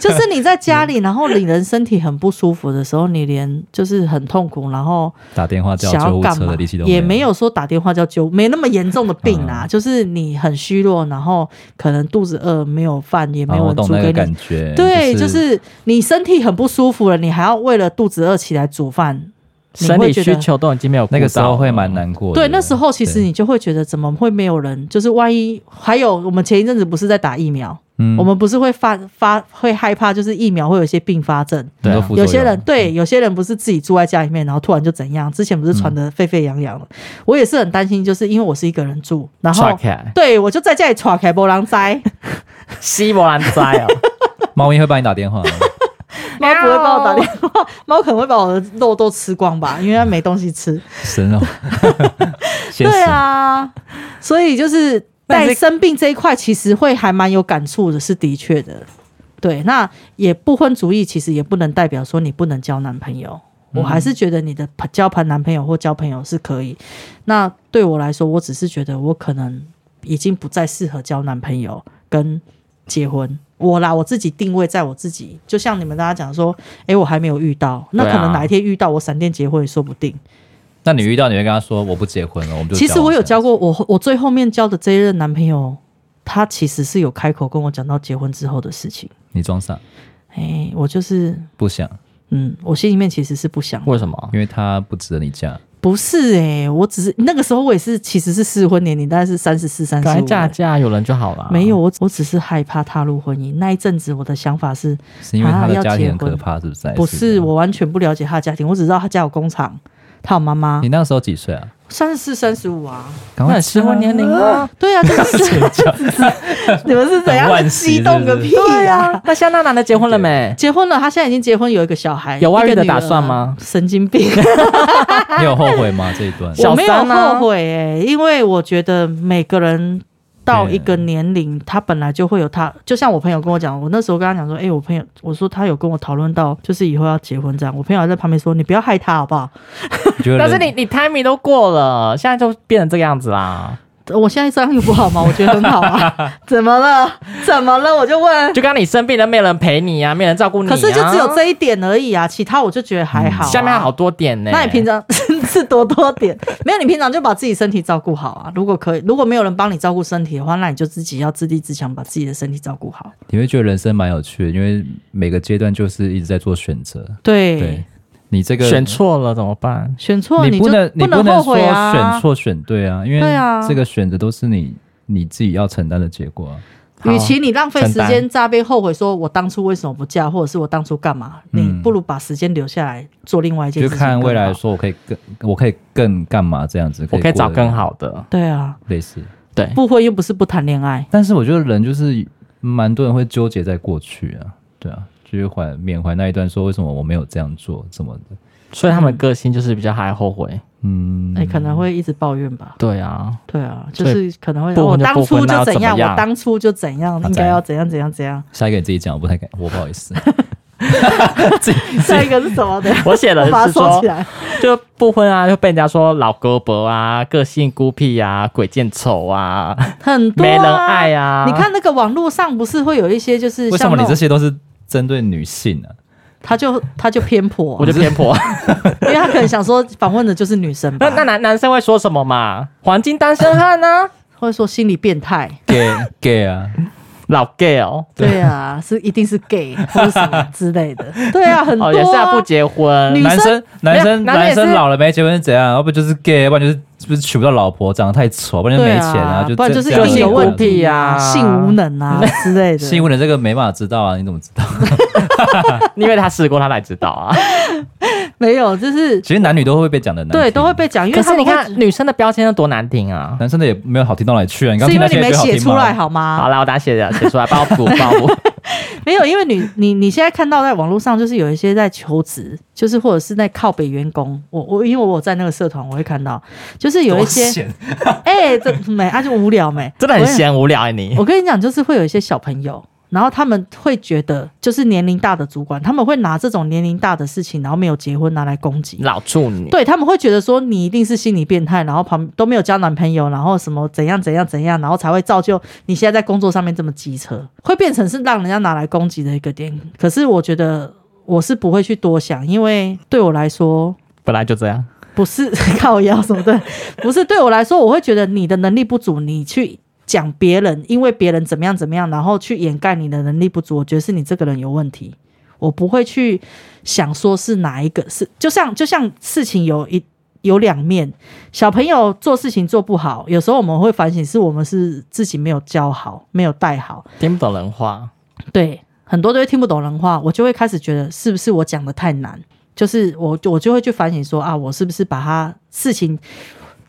就是你在家里，然后你人身体很不舒服的时候，你连就是很痛苦，然后打电话叫救护车的力气都也没有说打电话叫救，没那么严重的病啊，嗯、就是你很虚弱，然后可能肚子饿，没有饭，也没有人煮给你，感觉对，就是、就是你身体很不舒服了，你还要为了肚子饿起来煮饭。生理需求都已经没有，那个时候会蛮难过的。对，那时候其实你就会觉得，怎么会没有人？就是万一还有我们前一阵子不是在打疫苗，嗯。我们不是会发发会害怕，就是疫苗会有一些并发症。对。有些人对，有些人不是自己住在家里面，然后突然就怎样？之前不是传的沸沸扬扬的，我也是很担心，就是因为我是一个人住，然后对我就在家里闯开波浪灾，西波浪灾哦，猫咪会帮你打电话吗，猫不会帮我打电话，猫可能会把我的肉都吃光吧，因为它没东西吃。神哦，先对，啊，所以就是在生病这一块，其实会还蛮有感触的，是的确的。对，那也不婚主义，其实也不能代表说你不能交男朋友。我还是觉得你的交朋男朋友或交朋友是可以。那对我来说，我只是觉得我可能已经不再适合交男朋友跟结婚。我啦，我自己定位在我自己，就像你们大家讲说，诶，我还没有遇到，那可能哪一天遇到，我闪电结婚也说不定。那你遇到你会跟他说我不结婚了，我们就其实我有交过，过我我最后面交的这一任男朋友，他其实是有开口跟我讲到结婚之后的事情。你装傻哎，我就是不想，嗯，我心里面其实是不想，为什么？因为他不值得你嫁。不是哎、我只是那个时候我也是其实是适婚年龄，大概是三十四、三十五。赶快嫁嫁有人就好了。没有，我我只是害怕踏入婚姻。那一阵子我的想法是，是因为他的家庭很可怕，是不是？不是我完全不了解他的家庭，我只知道他家有工厂，他有妈妈你，那个时候几岁啊？三十四、三十五啊。赶快适婚年龄啊。对啊，就是 你们是怎样很激动个屁对呀、啊，那现在那男的结婚了没？结婚了，他现在已经结婚，有一个小孩，有外遇的打算吗？神经病，你有后悔吗？这一段小我没有后悔诶、因为我觉得每个人到一个年龄，他本来就会有他，就像我朋友跟我讲，我那时候跟他讲说，哎、我朋友，我说他有跟我讨论到，就是以后要结婚这样，我朋友还在旁边说，你不要害他好不好？但是你你 timing 都过了，现在就变成这个样子啦。我现在这样有不好吗？我觉得很好啊，怎么了？怎么了？我就问。就刚你生病了，没人陪你啊，没人照顾你、啊。可是就只有这一点而已啊，其他我就觉得还好、啊下面好多点呢、那你平常是多多点？没有，你平常就把自己身体照顾好啊。如果可以，如果没有人帮你照顾身体的话，那你就自己要自立自强，把自己的身体照顾好。你会觉得人生蛮有趣的，因为每个阶段就是一直在做选择。对，对你这个选错了怎么办？选错就你不能你不能说后悔啊。选错选对啊，因为对啊这个选择都是你你自己要承担的结果啊。与其你浪费时承间在那边后悔，说我当初为什么不嫁，或者是我当初干嘛，嗯你不如把时间留下来做另外一件就事情。看未来，说我可以更我可以更干嘛这样子，我可以找更好的。对啊，类似。对，不婚又不是不谈恋爱。但是我觉得人就是蛮多人会纠结在过去啊，对啊，就是怀缅怀那一段，说为什么我没有这样做，怎么的，所以他们个性就是比较还后悔。嗯，哎、可能会一直抱怨吧。对啊，对啊，就是可能会我当初就怎样，我当初就怎样，应该要怎样怎样怎样。下一个你自己讲，我不太敢，我不好意思。下一个是什么的？我写的是说起来。就不婚啊，就被人家说老胳膊啊，个性孤僻啊，鬼见愁啊，很多、啊、没人爱啊。你看那个网络上不是会有一些，就是为什么你这些都是针对女性啊？他就他就偏颇、我就偏颇。因为他可能想说访问的就是女生吧那，那男男生会说什么嘛？黄金单身汉呢？或者说心理变态。gay gay 啊，老 gay 哦，对啊，是一定是 gay 或者什么之类的。对啊，很多、啊哦也是要不结婚。男生男生男生老了没结婚是怎样？要不就是 gay，要不然就是是不是娶不到老婆，长得太丑，不然就没钱对啊就不然就是这样一定有问题啊性无能啊 之类的。性无能这个没办法知道啊，你怎么知道？因为他试过，他才知道啊。没有，就是其实男女都会被讲的难听，对都会被讲，因可是你为他们会看女生的标签有多难听啊！男生的也没有好听到哪里去啊。你刚是听那些因为你没写？出来好吗？好啦，我等下写的写出来，帮我补帮我补。没有，因为你你你现在看到在网络上，就是有一些在求职，就是或者是在靠北员工，我我因为我有在那个社团，我会看到，就是有一些 哎，这没啊就无聊没，真的很闲无聊哎、你。我跟你讲，就是会有一些小朋友，然后他们会觉得，就是年龄大的主管，他们会拿这种年龄大的事情，然后没有结婚拿来攻击。老处女，对他们会觉得说你一定是心理变态，然后旁都没有交男朋友，然后什么怎样怎样怎样，然后才会造就你现在在工作上面这么机车，会变成是让人家拿来攻击的一个点。可是我觉得我是不会去多想，因为对我来说本来就这样。不是 靠腰什么的，不是对我来说，我会觉得你的能力不足，你去讲别人，因为别人怎么样怎么样，然后去掩盖你的能力不足，我觉得是你这个人有问题。我不会去想说是哪一个是，就像就像事情有一有两面。小朋友做事情做不好，有时候我们会反省，是我们是自己没有教好，没有带好，听不懂人话。对，很多都会听不懂人话，我就会开始觉得是不是我讲的太难？就是我我就会去反省说啊，我是不是把他事情。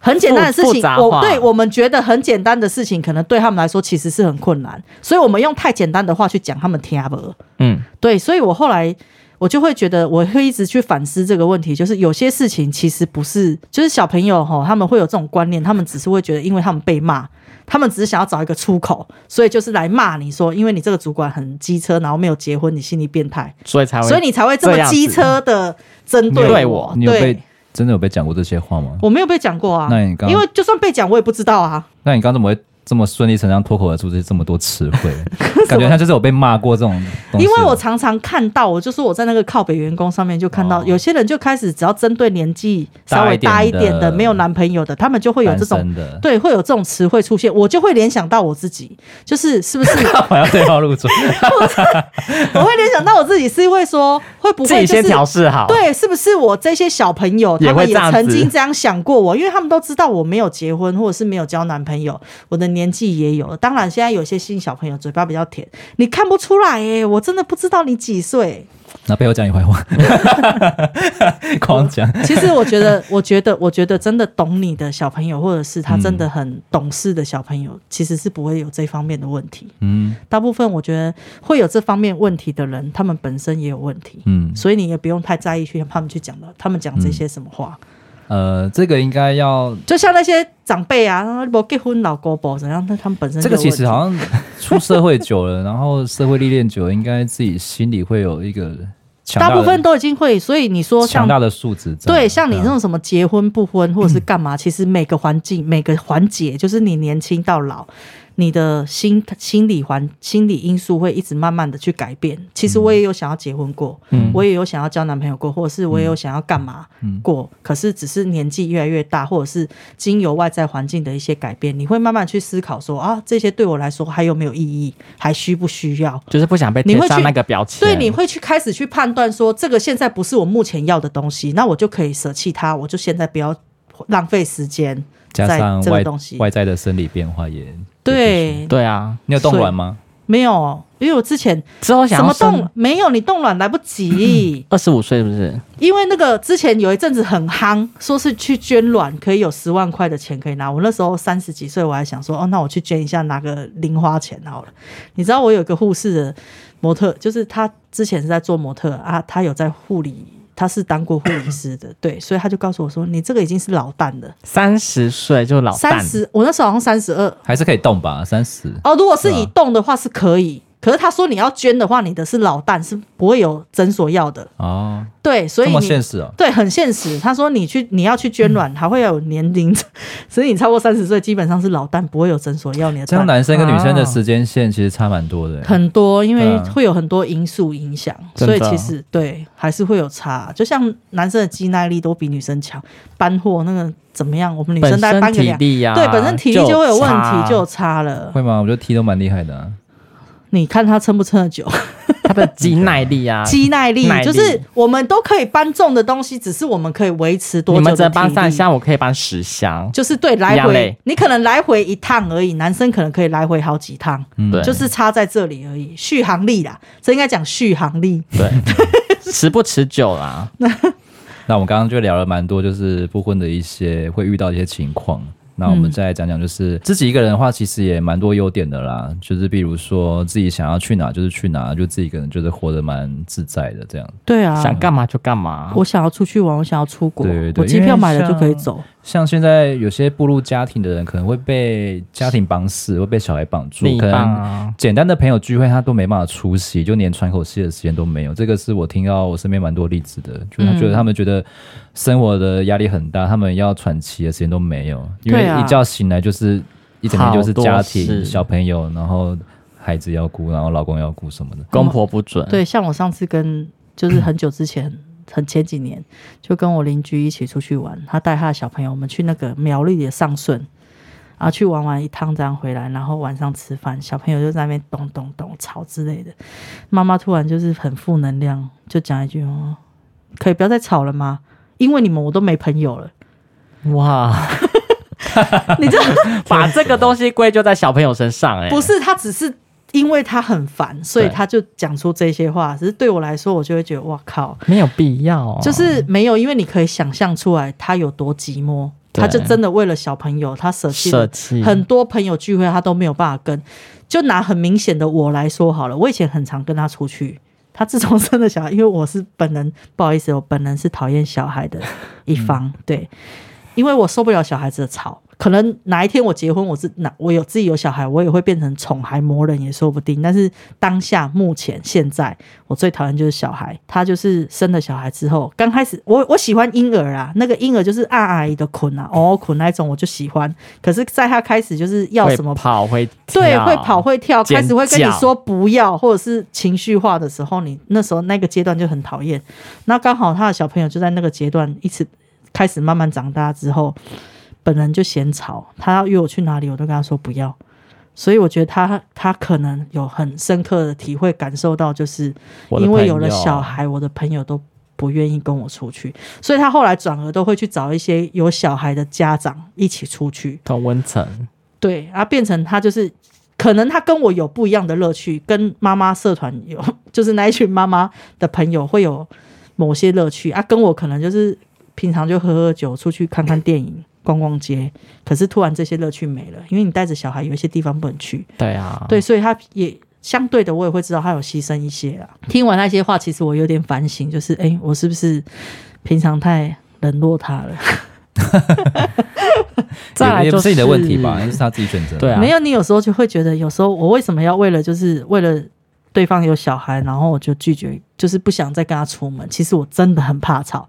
很简单的事情，我对我们觉得很简单的事情，可能对他们来说其实是很困难，所以我们用太简单的话去讲，他们听不。嗯，对，所以我后来我就会觉得，我会一直去反思这个问题，就是有些事情其实不是，就是小朋友哈，他们会有这种观念，他们只是会觉得，因为他们被骂，他们只是想要找一个出口，所以就是来骂你说，因为你这个主管很机车，然后没有结婚，你心理变态，所以才会，所以你才会这么机车的针对我，对。真的有被讲过这些话吗？我没有被讲过啊。那你刚因为就算被讲，我也不知道啊。那你刚怎么会？这么顺理成章脱口而出这这么多词汇，感觉他就是有被骂过这种东西。因为我常常看到，我就是我在那个靠北员工上面就看到，有些人就开始只要针对年纪稍微大一点的、没有男朋友的，他们就会有这种对，会有这种词汇出现，我就会联想到我自己，就是是不是 我要对号入座？我会联想到我自己，是因为说会不会自己先调试好？对，是不是我这些小朋友他们也曾经这样想过我？因为他们都知道我没有结婚，或者是没有交男朋友，我的。年纪也有了，当然现在有些新小朋友嘴巴比较甜，你看不出来耶，我真的不知道你几岁。那背后讲你坏话，狂讲。其实我觉得，我觉得，我觉得真的懂你的小朋友，或者是他真的很懂事的小朋友，嗯、其实是不会有这方面的问题。嗯，大部分我觉得会有这方面问题的人，他们本身也有问题。嗯，所以你也不用太在意去他们去讲了，他们讲这些什么话。嗯呃，这个应该要就像那些长辈啊，不结婚老公婆怎样？那他们本身这个其实好像出社会久了，然后社会历练久了，应该自己心里会有一个强大，大部分都已经会。所以你说强大的素质，对，像你那种什么结婚不婚或者是干嘛，嗯、其实每个环境每个环节，就是你年轻到老。你的心心理环心理因素会一直慢慢的去改变。其实我也有想要结婚过，嗯，我也有想要交男朋友过，或者是我也有想要干嘛过，嗯，可是只是年纪越来越大，或者是经由外在环境的一些改变，你会慢慢去思考说啊，这些对我来说还有没有意义，还需不需要？就是不想被贴上那个标签。对，你会去开始去判断说，这个现在不是我目前要的东西，那我就可以舍弃它，我就现在不要浪费时间。加上外外在的生理变化也对对啊，你有冻卵吗？没有，因为我之前之后想什么冻没有，你冻卵来不及。二十五岁是不是？因为那个之前有一阵子很夯，说是去捐卵可以有十万块的钱可以拿。我那时候三十几岁，我还想说哦，那我去捐一下，拿个零花钱好了。你知道我有个护士的模特，就是她之前是在做模特啊，她有在护理。他是当过护理师的，对，所以他就告诉我说：“你这个已经是老旦了，三十岁就老旦。三十，我那时候好像三十二，还是可以动吧？三十哦，如果是以动的话是可以。”可是他说你要捐的话，你的是老旦，是不会有诊所要的哦。对，所以你这么现实哦。对，很现实。他说你去你要去捐卵，还会有年龄，所以你超过三十岁基本上是老旦，不会有诊所要你的。这样男生跟女生的时间线其实差蛮多的。很多，因为会有很多因素影响，所以其实对还是会有差。就像男生的肌耐力都比女生强，搬货那个怎么样？我们女生在搬个两，对，本身体力就会有问题，就有差了。会吗？我觉得踢都蛮厉害的。你看他撑不撑得久？他的肌耐力啊，肌耐力就是我们都可以搬重的东西，只是我们可以维持多久？你们只搬三箱，我可以搬十箱，就是对来回，你可能来回一趟而已，男生可能可以来回好几趟，对，就是差在这里而已。续航力啦，这应该讲续航力，对，持不持久啦？那我们刚刚就聊了蛮多，就是不婚的一些会遇到一些情况。那我们再来讲讲，就是自己一个人的话，其实也蛮多优点的啦。就是比如说自己想要去哪就是去哪，就自己一个人就是活得蛮自在的这样。对啊，想干嘛就干嘛。我想要出去玩，我想要出国，对对对，我机票买了就可以走。像现在有些步入家庭的人，可能会被家庭绑死，会被小孩绑住，可能简单的朋友聚会他都没办法出席，就连喘口气的时间都没有。这个是我听到我身边蛮多例子的，就他觉得他们觉得生活的压力很大，他们要喘气的时间都没有，因为一觉醒来就是一整天就是家庭、小朋友，然后孩子要顾，然后老公要顾什么的，公婆不准。对，像我上次跟就是很久之前。很前几年，就跟我邻居一起出去玩，他带他的小朋友，我们去那个苗栗的上顺，然后去玩完一趟这样回来，然后晚上吃饭，小朋友就在那边咚咚咚吵之类的，妈妈突然就是很负能量，就讲一句哦，可以不要再吵了吗？因为你们我都没朋友了。哇，你这把这个东西归咎在小朋友身上、欸，哎，不是他只是。因为他很烦，所以他就讲出这些话。只是对我来说，我就会觉得哇靠，没有必要、哦，就是没有，因为你可以想象出来他有多寂寞。他就真的为了小朋友，他舍弃很多朋友聚会，他都没有办法跟。就拿很明显的我来说好了，我以前很常跟他出去。他自从生了小孩，因为我是本人，不好意思，我本人是讨厌小孩的一方，嗯、对，因为我受不了小孩子的吵。可能哪一天我结婚，我是哪我有自己有小孩，我也会变成宠孩魔人也说不定。但是当下目前现在，我最讨厌就是小孩。他就是生了小孩之后，刚开始我我喜欢婴儿啊，那个婴儿就是啊阿姨的捆啊，哦捆那种我就喜欢。可是在他开始就是要什么跑会对会跑会跳，开始会跟你说不要，或者是情绪化的时候，你那时候那个阶段就很讨厌。那刚好他的小朋友就在那个阶段一直开始慢慢长大之后。本人就嫌吵，他要约我去哪里，我都跟他说不要。所以我觉得他他可能有很深刻的体会，感受到就是因为有了小孩，我的朋友都不愿意跟我出去，所以他后来转而都会去找一些有小孩的家长一起出去同温层。对，然后变成他就是可能他跟我有不一样的乐趣，跟妈妈社团有 就是那一群妈妈的朋友会有某些乐趣啊，跟我可能就是平常就喝喝酒，出去看看电影。逛逛街，可是突然这些乐趣没了，因为你带着小孩，有一些地方不能去。对啊，对，所以他也相对的，我也会知道他有牺牲一些啊。听完那些话，其实我有点反省，就是哎，我是不是平常太冷落他了？再来就是你的问题吧，那是他自己选择。对啊，没有你有时候就会觉得，有时候我为什么要为了就是为了对方有小孩，然后我就拒绝，就是不想再跟他出门。其实我真的很怕吵。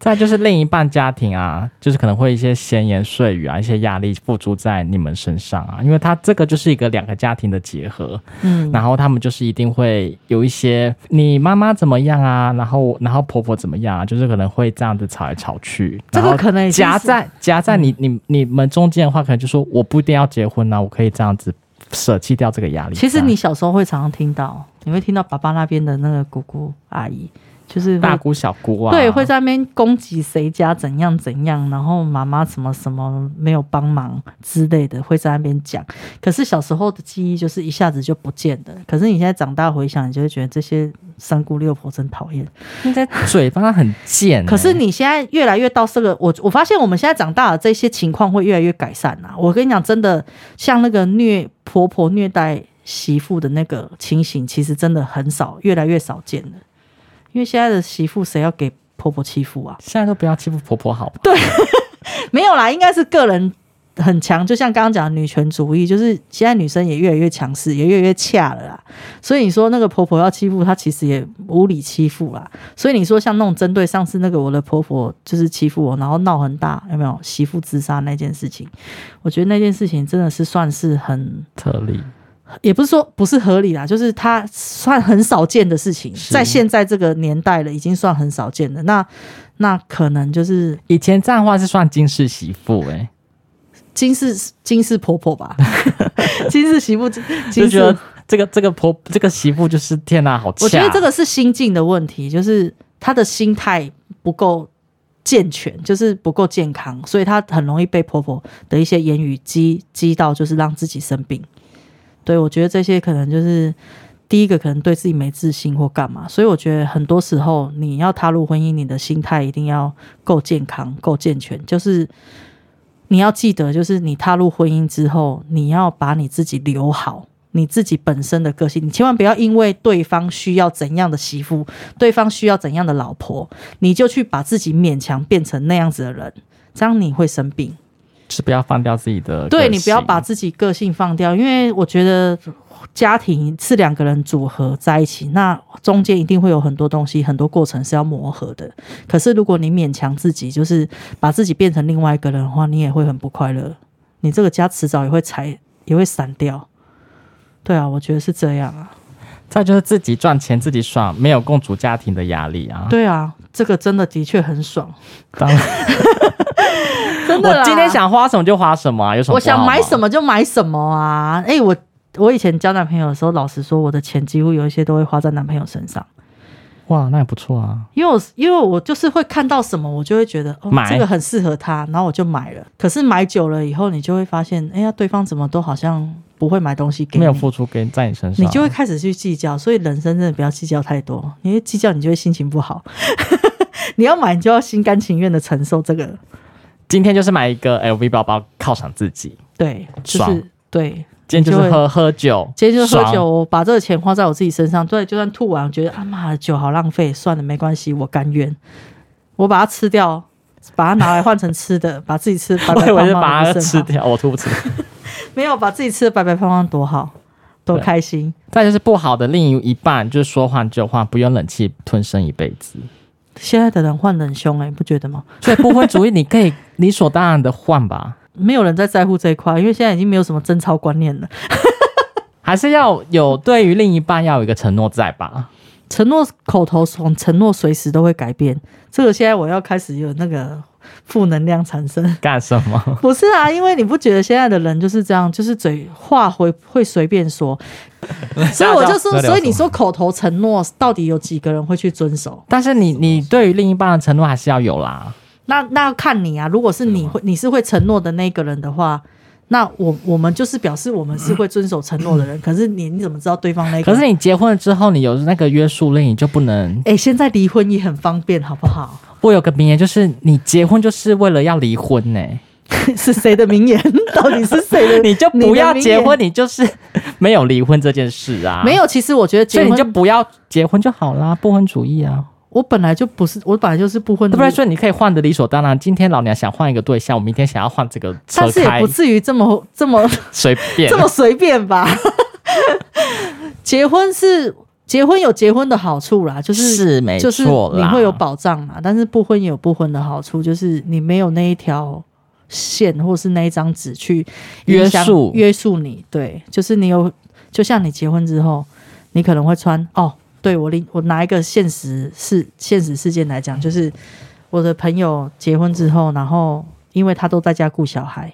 再就是另一半家庭啊，就是可能会一些闲言碎语啊，一些压力付诸在你们身上啊，因为他这个就是一个两个家庭的结合，嗯，然后他们就是一定会有一些你妈妈怎么样啊，然后然后婆婆怎么样啊，就是可能会这样子吵来吵去，这个可能夹在夹在你你你们中间的话，可能就说我不一定要结婚啊，我可以这样子舍弃掉这个压力。其实你小时候会常常听到，你会听到爸爸那边的那个姑姑阿姨。就是大姑小姑啊，对，会在那边攻击谁家怎样怎样，然后妈妈什么什么没有帮忙之类的，会在那边讲。可是小时候的记忆就是一下子就不见了。可是你现在长大回想，你就会觉得这些三姑六婆真讨厌，应该嘴巴很贱、欸。可是你现在越来越到这个，我我发现我们现在长大了，这些情况会越来越改善啊。我跟你讲，真的像那个虐婆婆虐待媳妇的那个情形，其实真的很少，越来越少见了。因为现在的媳妇谁要给婆婆欺负啊？现在都不要欺负婆婆好吧？对，没有啦，应该是个人很强，就像刚刚讲的女权主义，就是现在女生也越来越强势，也越来越恰了啦。所以你说那个婆婆要欺负她，其实也无理欺负啦。所以你说像那种针对上次那个我的婆婆就是欺负我，然后闹很大，有没有媳妇自杀那件事情？我觉得那件事情真的是算是很特例。也不是说不是合理啦，就是它算很少见的事情，在现在这个年代了，已经算很少见的。那那可能就是以前这样的话是算金氏媳妇哎、欸，金氏金氏婆婆吧，金氏媳妇，就觉得这个这个婆这个媳妇就是天哪，好。我觉得这个是心境的问题，就是她的心态不够健全，就是不够健康，所以她很容易被婆婆的一些言语激激到，就是让自己生病。对，我觉得这些可能就是第一个，可能对自己没自信或干嘛。所以我觉得很多时候你要踏入婚姻，你的心态一定要够健康、够健全。就是你要记得，就是你踏入婚姻之后，你要把你自己留好，你自己本身的个性，你千万不要因为对方需要怎样的媳妇，对方需要怎样的老婆，你就去把自己勉强变成那样子的人，这样你会生病。是不要放掉自己的，对，你不要把自己个性放掉，因为我觉得家庭是两个人组合在一起，那中间一定会有很多东西，很多过程是要磨合的。可是如果你勉强自己，就是把自己变成另外一个人的话，你也会很不快乐，你这个家迟早也会拆，也会散掉。对啊，我觉得是这样啊。再就是自己赚钱自己爽，没有共主家庭的压力啊。对啊，这个真的的确很爽。当然。真的，我今天想花什么就花什么啊，有什么？我想买什么就买什么啊！哎、欸，我我以前交男朋友的时候，老实说，我的钱几乎有一些都会花在男朋友身上。哇，那也不错啊。因为我因为我就是会看到什么，我就会觉得哦，这个很适合他，然后我就买了。可是买久了以后，你就会发现，哎呀，对方怎么都好像不会买东西给你，没有付出给在你身上，你就会开始去计较。所以人生真的不要计较太多，因为计较你就会心情不好。你要买，你就要心甘情愿的承受这个。今天就是买一个 LV 包包犒赏自己，对，就是爽对。今天就是喝喝酒，今天就是喝酒，我把这个钱花在我自己身上。对，就算吐完，我觉得啊妈的酒好浪费，算了，没关系，我甘愿。我把它吃掉，把它拿来换成吃的，把自己吃白白胖胖的，把它吃掉，我吐不吃。没有把自己吃的白白胖胖多好，多开心。再就是不好的另一半，就是说换就换，不用忍气吞声一辈子。现在的人换得很凶哎，你不觉得吗？所以不婚主义你可以理所当然的换吧。没有人在在乎这一块，因为现在已经没有什么贞操观念了。还是要有对于另一半要有一个承诺在吧？承诺口头从，承诺随时都会改变。这个现在我要开始有那个负能量产生。干什么？不是啊，因为你不觉得现在的人就是这样，就是嘴话会会随便说。所以我就说，所以你说口头承诺，到底有几个人会去遵守？但是你你对于另一半的承诺还是要有啦。那那要看你啊，如果是你会你是会承诺的那个人的话，那我我们就是表示我们是会遵守承诺的人。可是你你怎么知道对方那个？可是你结婚了之后，你有那个约束令，你就不能。哎、欸，现在离婚也很方便，好不好？我有个名言，就是你结婚就是为了要离婚呢、欸。是谁的名言？到底是谁的？你就不要结婚，你就是没有离婚这件事啊。没有，其实我觉得结婚，所以你就不要结婚就好啦，不婚主义啊。我本来就不是，我本来就是不婚的。不然说你可以换的理所当然。今天老娘想换一个对象，我明天想要换这个但是也不至于这么这么随便，这么随便吧？结婚是结婚有结婚的好处啦，就是是没错，就是你会有保障嘛。但是不婚也有不婚的好处，就是你没有那一条线或是那一张纸去约束约束你。对，就是你有，就像你结婚之后，你可能会穿哦。对我另我拿一个现实事现实事件来讲，就是我的朋友结婚之后，然后因为他都在家顾小孩，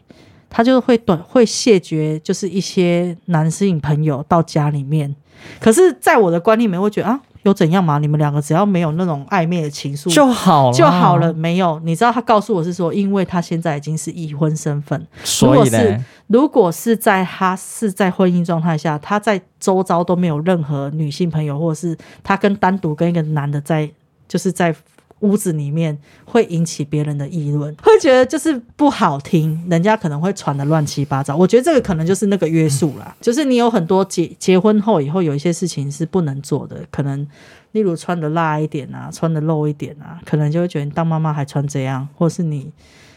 他就会短会谢绝，就是一些男性朋友到家里面。可是，在我的观念里面，会觉得啊。有怎样吗？你们两个只要没有那种暧昧的情愫就好了，就好了。没有，你知道他告诉我是说，因为他现在已经是已婚身份，所以呢，如果是如果是在他是在婚姻状态下，他在周遭都没有任何女性朋友，或者是他跟单独跟一个男的在，就是在。屋子里面会引起别人的议论，会觉得就是不好听，人家可能会传的乱七八糟。我觉得这个可能就是那个约束啦，就是你有很多结结婚后以后有一些事情是不能做的，可能例如穿的辣一点啊，穿的露一点啊，可能就会觉得你当妈妈还穿这样，或是你。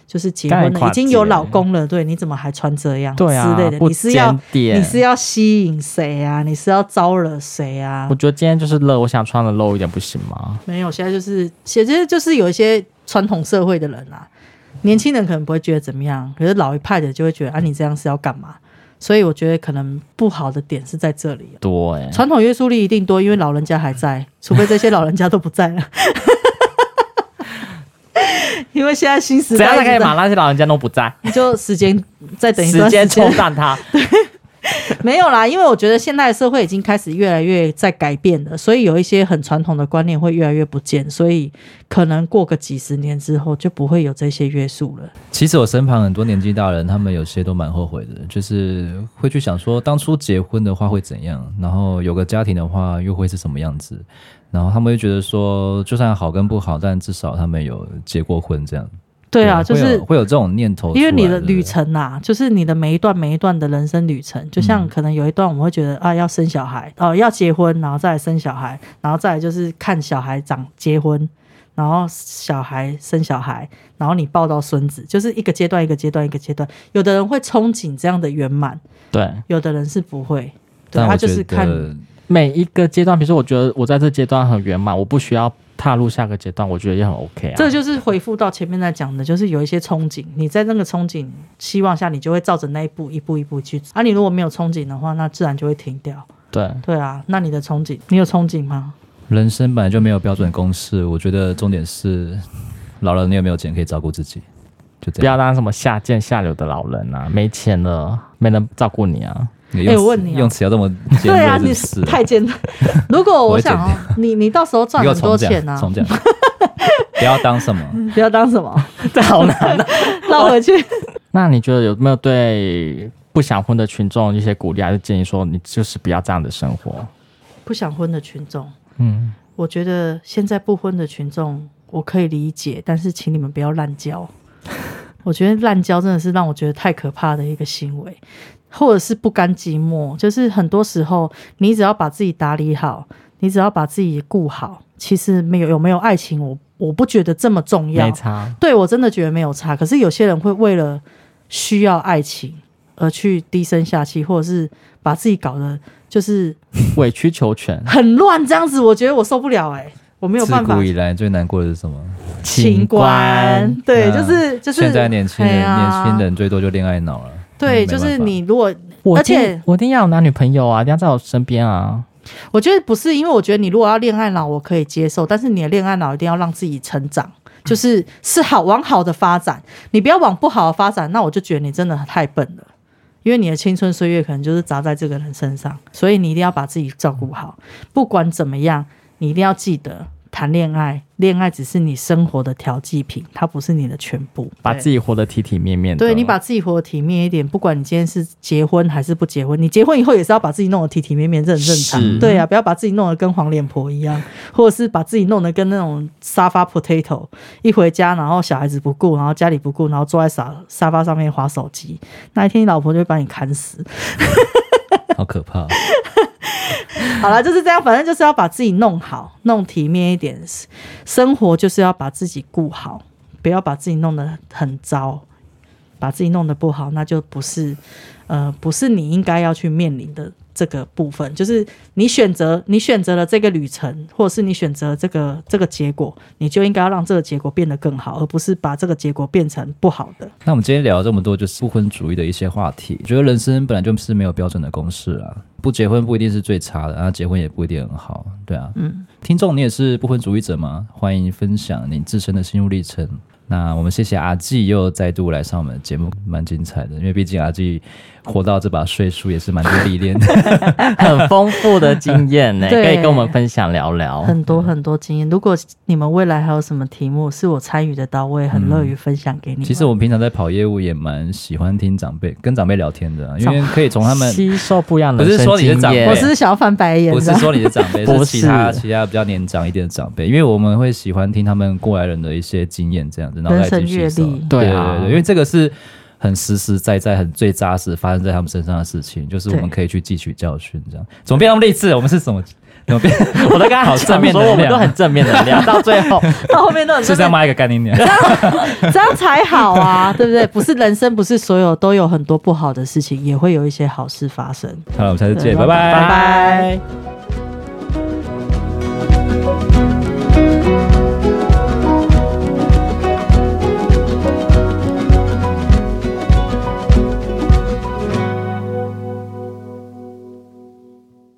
就是结婚了，已经有老公了，对，你怎么还穿这样？对啊，之类的，你是要你是要吸引谁啊？你是要招惹谁啊？我觉得今天就是热，我想穿的露一点，不行吗？没有，现在就是，其实就是有一些传统社会的人啊，年轻人可能不会觉得怎么样，可是老一派的就会觉得啊，你这样是要干嘛？所以我觉得可能不好的点是在这里。多哎，传统约束力一定多，因为老人家还在，除非这些老人家都不在了。因为现在新时代，怎样才可以把那些老人家都不在？你就时间再等一段时间冲淡他。没有啦，因为我觉得现代社会已经开始越来越在改变了，所以有一些很传统的观念会越来越不见，所以可能过个几十年之后就不会有这些约束了。其实我身旁很多年纪大人，他们有些都蛮后悔的，就是会去想说，当初结婚的话会怎样，然后有个家庭的话又会是什么样子。然后他们会觉得说，就算好跟不好，但至少他们有结过婚，这样。对啊，就是会有，这种念头。因为你的旅程啊，就是你的每一段每一段的人生旅程，就像可能有一段我们会觉得啊，要生小孩哦，要结婚，然后再来生小孩，然后再来就是看小孩长结婚，然后小孩生小孩，然后你抱到孙子，就是一个阶段一个阶段一个阶段。有的人会憧憬这样的圆满，对；有的人是不会，对，他就是看。每一个阶段，比如说，我觉得我在这阶段很圆满，我不需要踏入下个阶段，我觉得也很 OK 啊。这就是回复到前面在讲的，就是有一些憧憬，你在那个憧憬期望下，你就会照着那一步一步一步去。啊，你如果没有憧憬的话，那自然就会停掉。对对啊，那你的憧憬，你有憧憬吗？人生本来就没有标准公式，我觉得重点是老了，你有没有钱可以照顾自己？就这样，不要当什么下贱下流的老人啊，没钱了没人照顾你啊。你用词我问你啊用词要这么尖对啊，锐你是太尖锐。如果我想你你到时候赚很多钱呢、啊，重讲，不要当什么，不要当什么，这好难啊。绕回去。那你觉得有没有对不想婚的群众一些鼓励，还是建议说，你就是不要这样的生活？不想婚的群众，嗯，我觉得现在不婚的群众，我可以理解，但是请你们不要滥交。我觉得滥交真的是让我觉得太可怕的一个行为，或者是不甘寂寞。就是很多时候，你只要把自己打理好，你只要把自己顾好，其实没有有没有爱情，我我不觉得这么重要。没差。对，我真的觉得没有差。可是有些人会为了需要爱情而去低声下气，或者是把自己搞得就是委曲求全，很乱这样子，我觉得我受不了哎、欸，我没有办法。自古以来最难过的是什么？情关，对，啊就是就是现在年轻人，啊年轻人最多就恋爱脑了。对，嗯就是你如果，我而且我一定要有男女朋友啊，一定要在我身边啊。我觉得不是，因为我觉得你如果要恋爱脑，我可以接受，但是你的恋爱脑一定要让自己成长，就是是好往好的发展，你不要往不好的发展，那我就觉得你真的太笨了，因为你的青春岁月可能就是砸在这个人身上，所以你一定要把自己照顾好，不管怎么样，你一定要记得。谈恋爱，恋爱只是你生活的调剂品，它不是你的全部。把自己活得体体面面的。对，你把自己活得体面一点，不管你今天是结婚还是不结婚，你结婚以后也是要把自己弄得体体面面，这很正常。对啊，不要把自己弄得跟黄脸婆一样，或者是把自己弄得跟那种沙发 potato，一回家然后小孩子不顾，然后家里不顾，然后坐在沙沙发上面划手机，那一天你老婆就会把你砍死。好可怕。好了，就是这样，反正就是要把自己弄好，弄体面一点。生活就是要把自己顾好，不要把自己弄得很糟，把自己弄得不好，那就不是，呃，不是你应该要去面临的。这个部分就是你选择，你选择了这个旅程，或者是你选择这个这个结果，你就应该要让这个结果变得更好，而不是把这个结果变成不好的。那我们今天聊了这么多，就是不婚主义的一些话题。我觉得人生本来就是没有标准的公式啊，不结婚不一定是最差的，然后结婚也不一定很好，对啊。嗯，听众，你也是不婚主义者吗？欢迎分享你自身的心路历程。那我们谢谢阿纪又再度来上我们的节目，蛮精彩的。因为毕竟阿纪活到这把岁数也是蛮多历练的，很丰富的经验呢，可以跟我们分享聊聊很多很多经验。如果你们未来还有什么题目是我参与的到，我也很乐于分享给你、嗯。其实我们平常在跑业务也蛮喜欢听长辈跟长辈聊天的、啊，因为可以从他们吸收不一样的。不是说你是长辈，我是想要翻白眼。不是说你的长辈，是其他其他比较年长一点的长辈，因为我们会喜欢听他们过来人的一些经验，这样子，然后再继续。对啊，对对，因为这个是很实实在在、很最扎实发生在他们身上的事情，就是我们可以去汲取教训。这样怎么变那么励志？我们是什么？怎么变？我都跟他好正面，说我们都很正面的能量，到最后到后面都很是这样骂一个干你娘，这 样这样才好啊，对不对？不是人生，不是所有都有很多不好的事情，也会有一些好事发生。好了，我们下次见，拜拜，拜拜。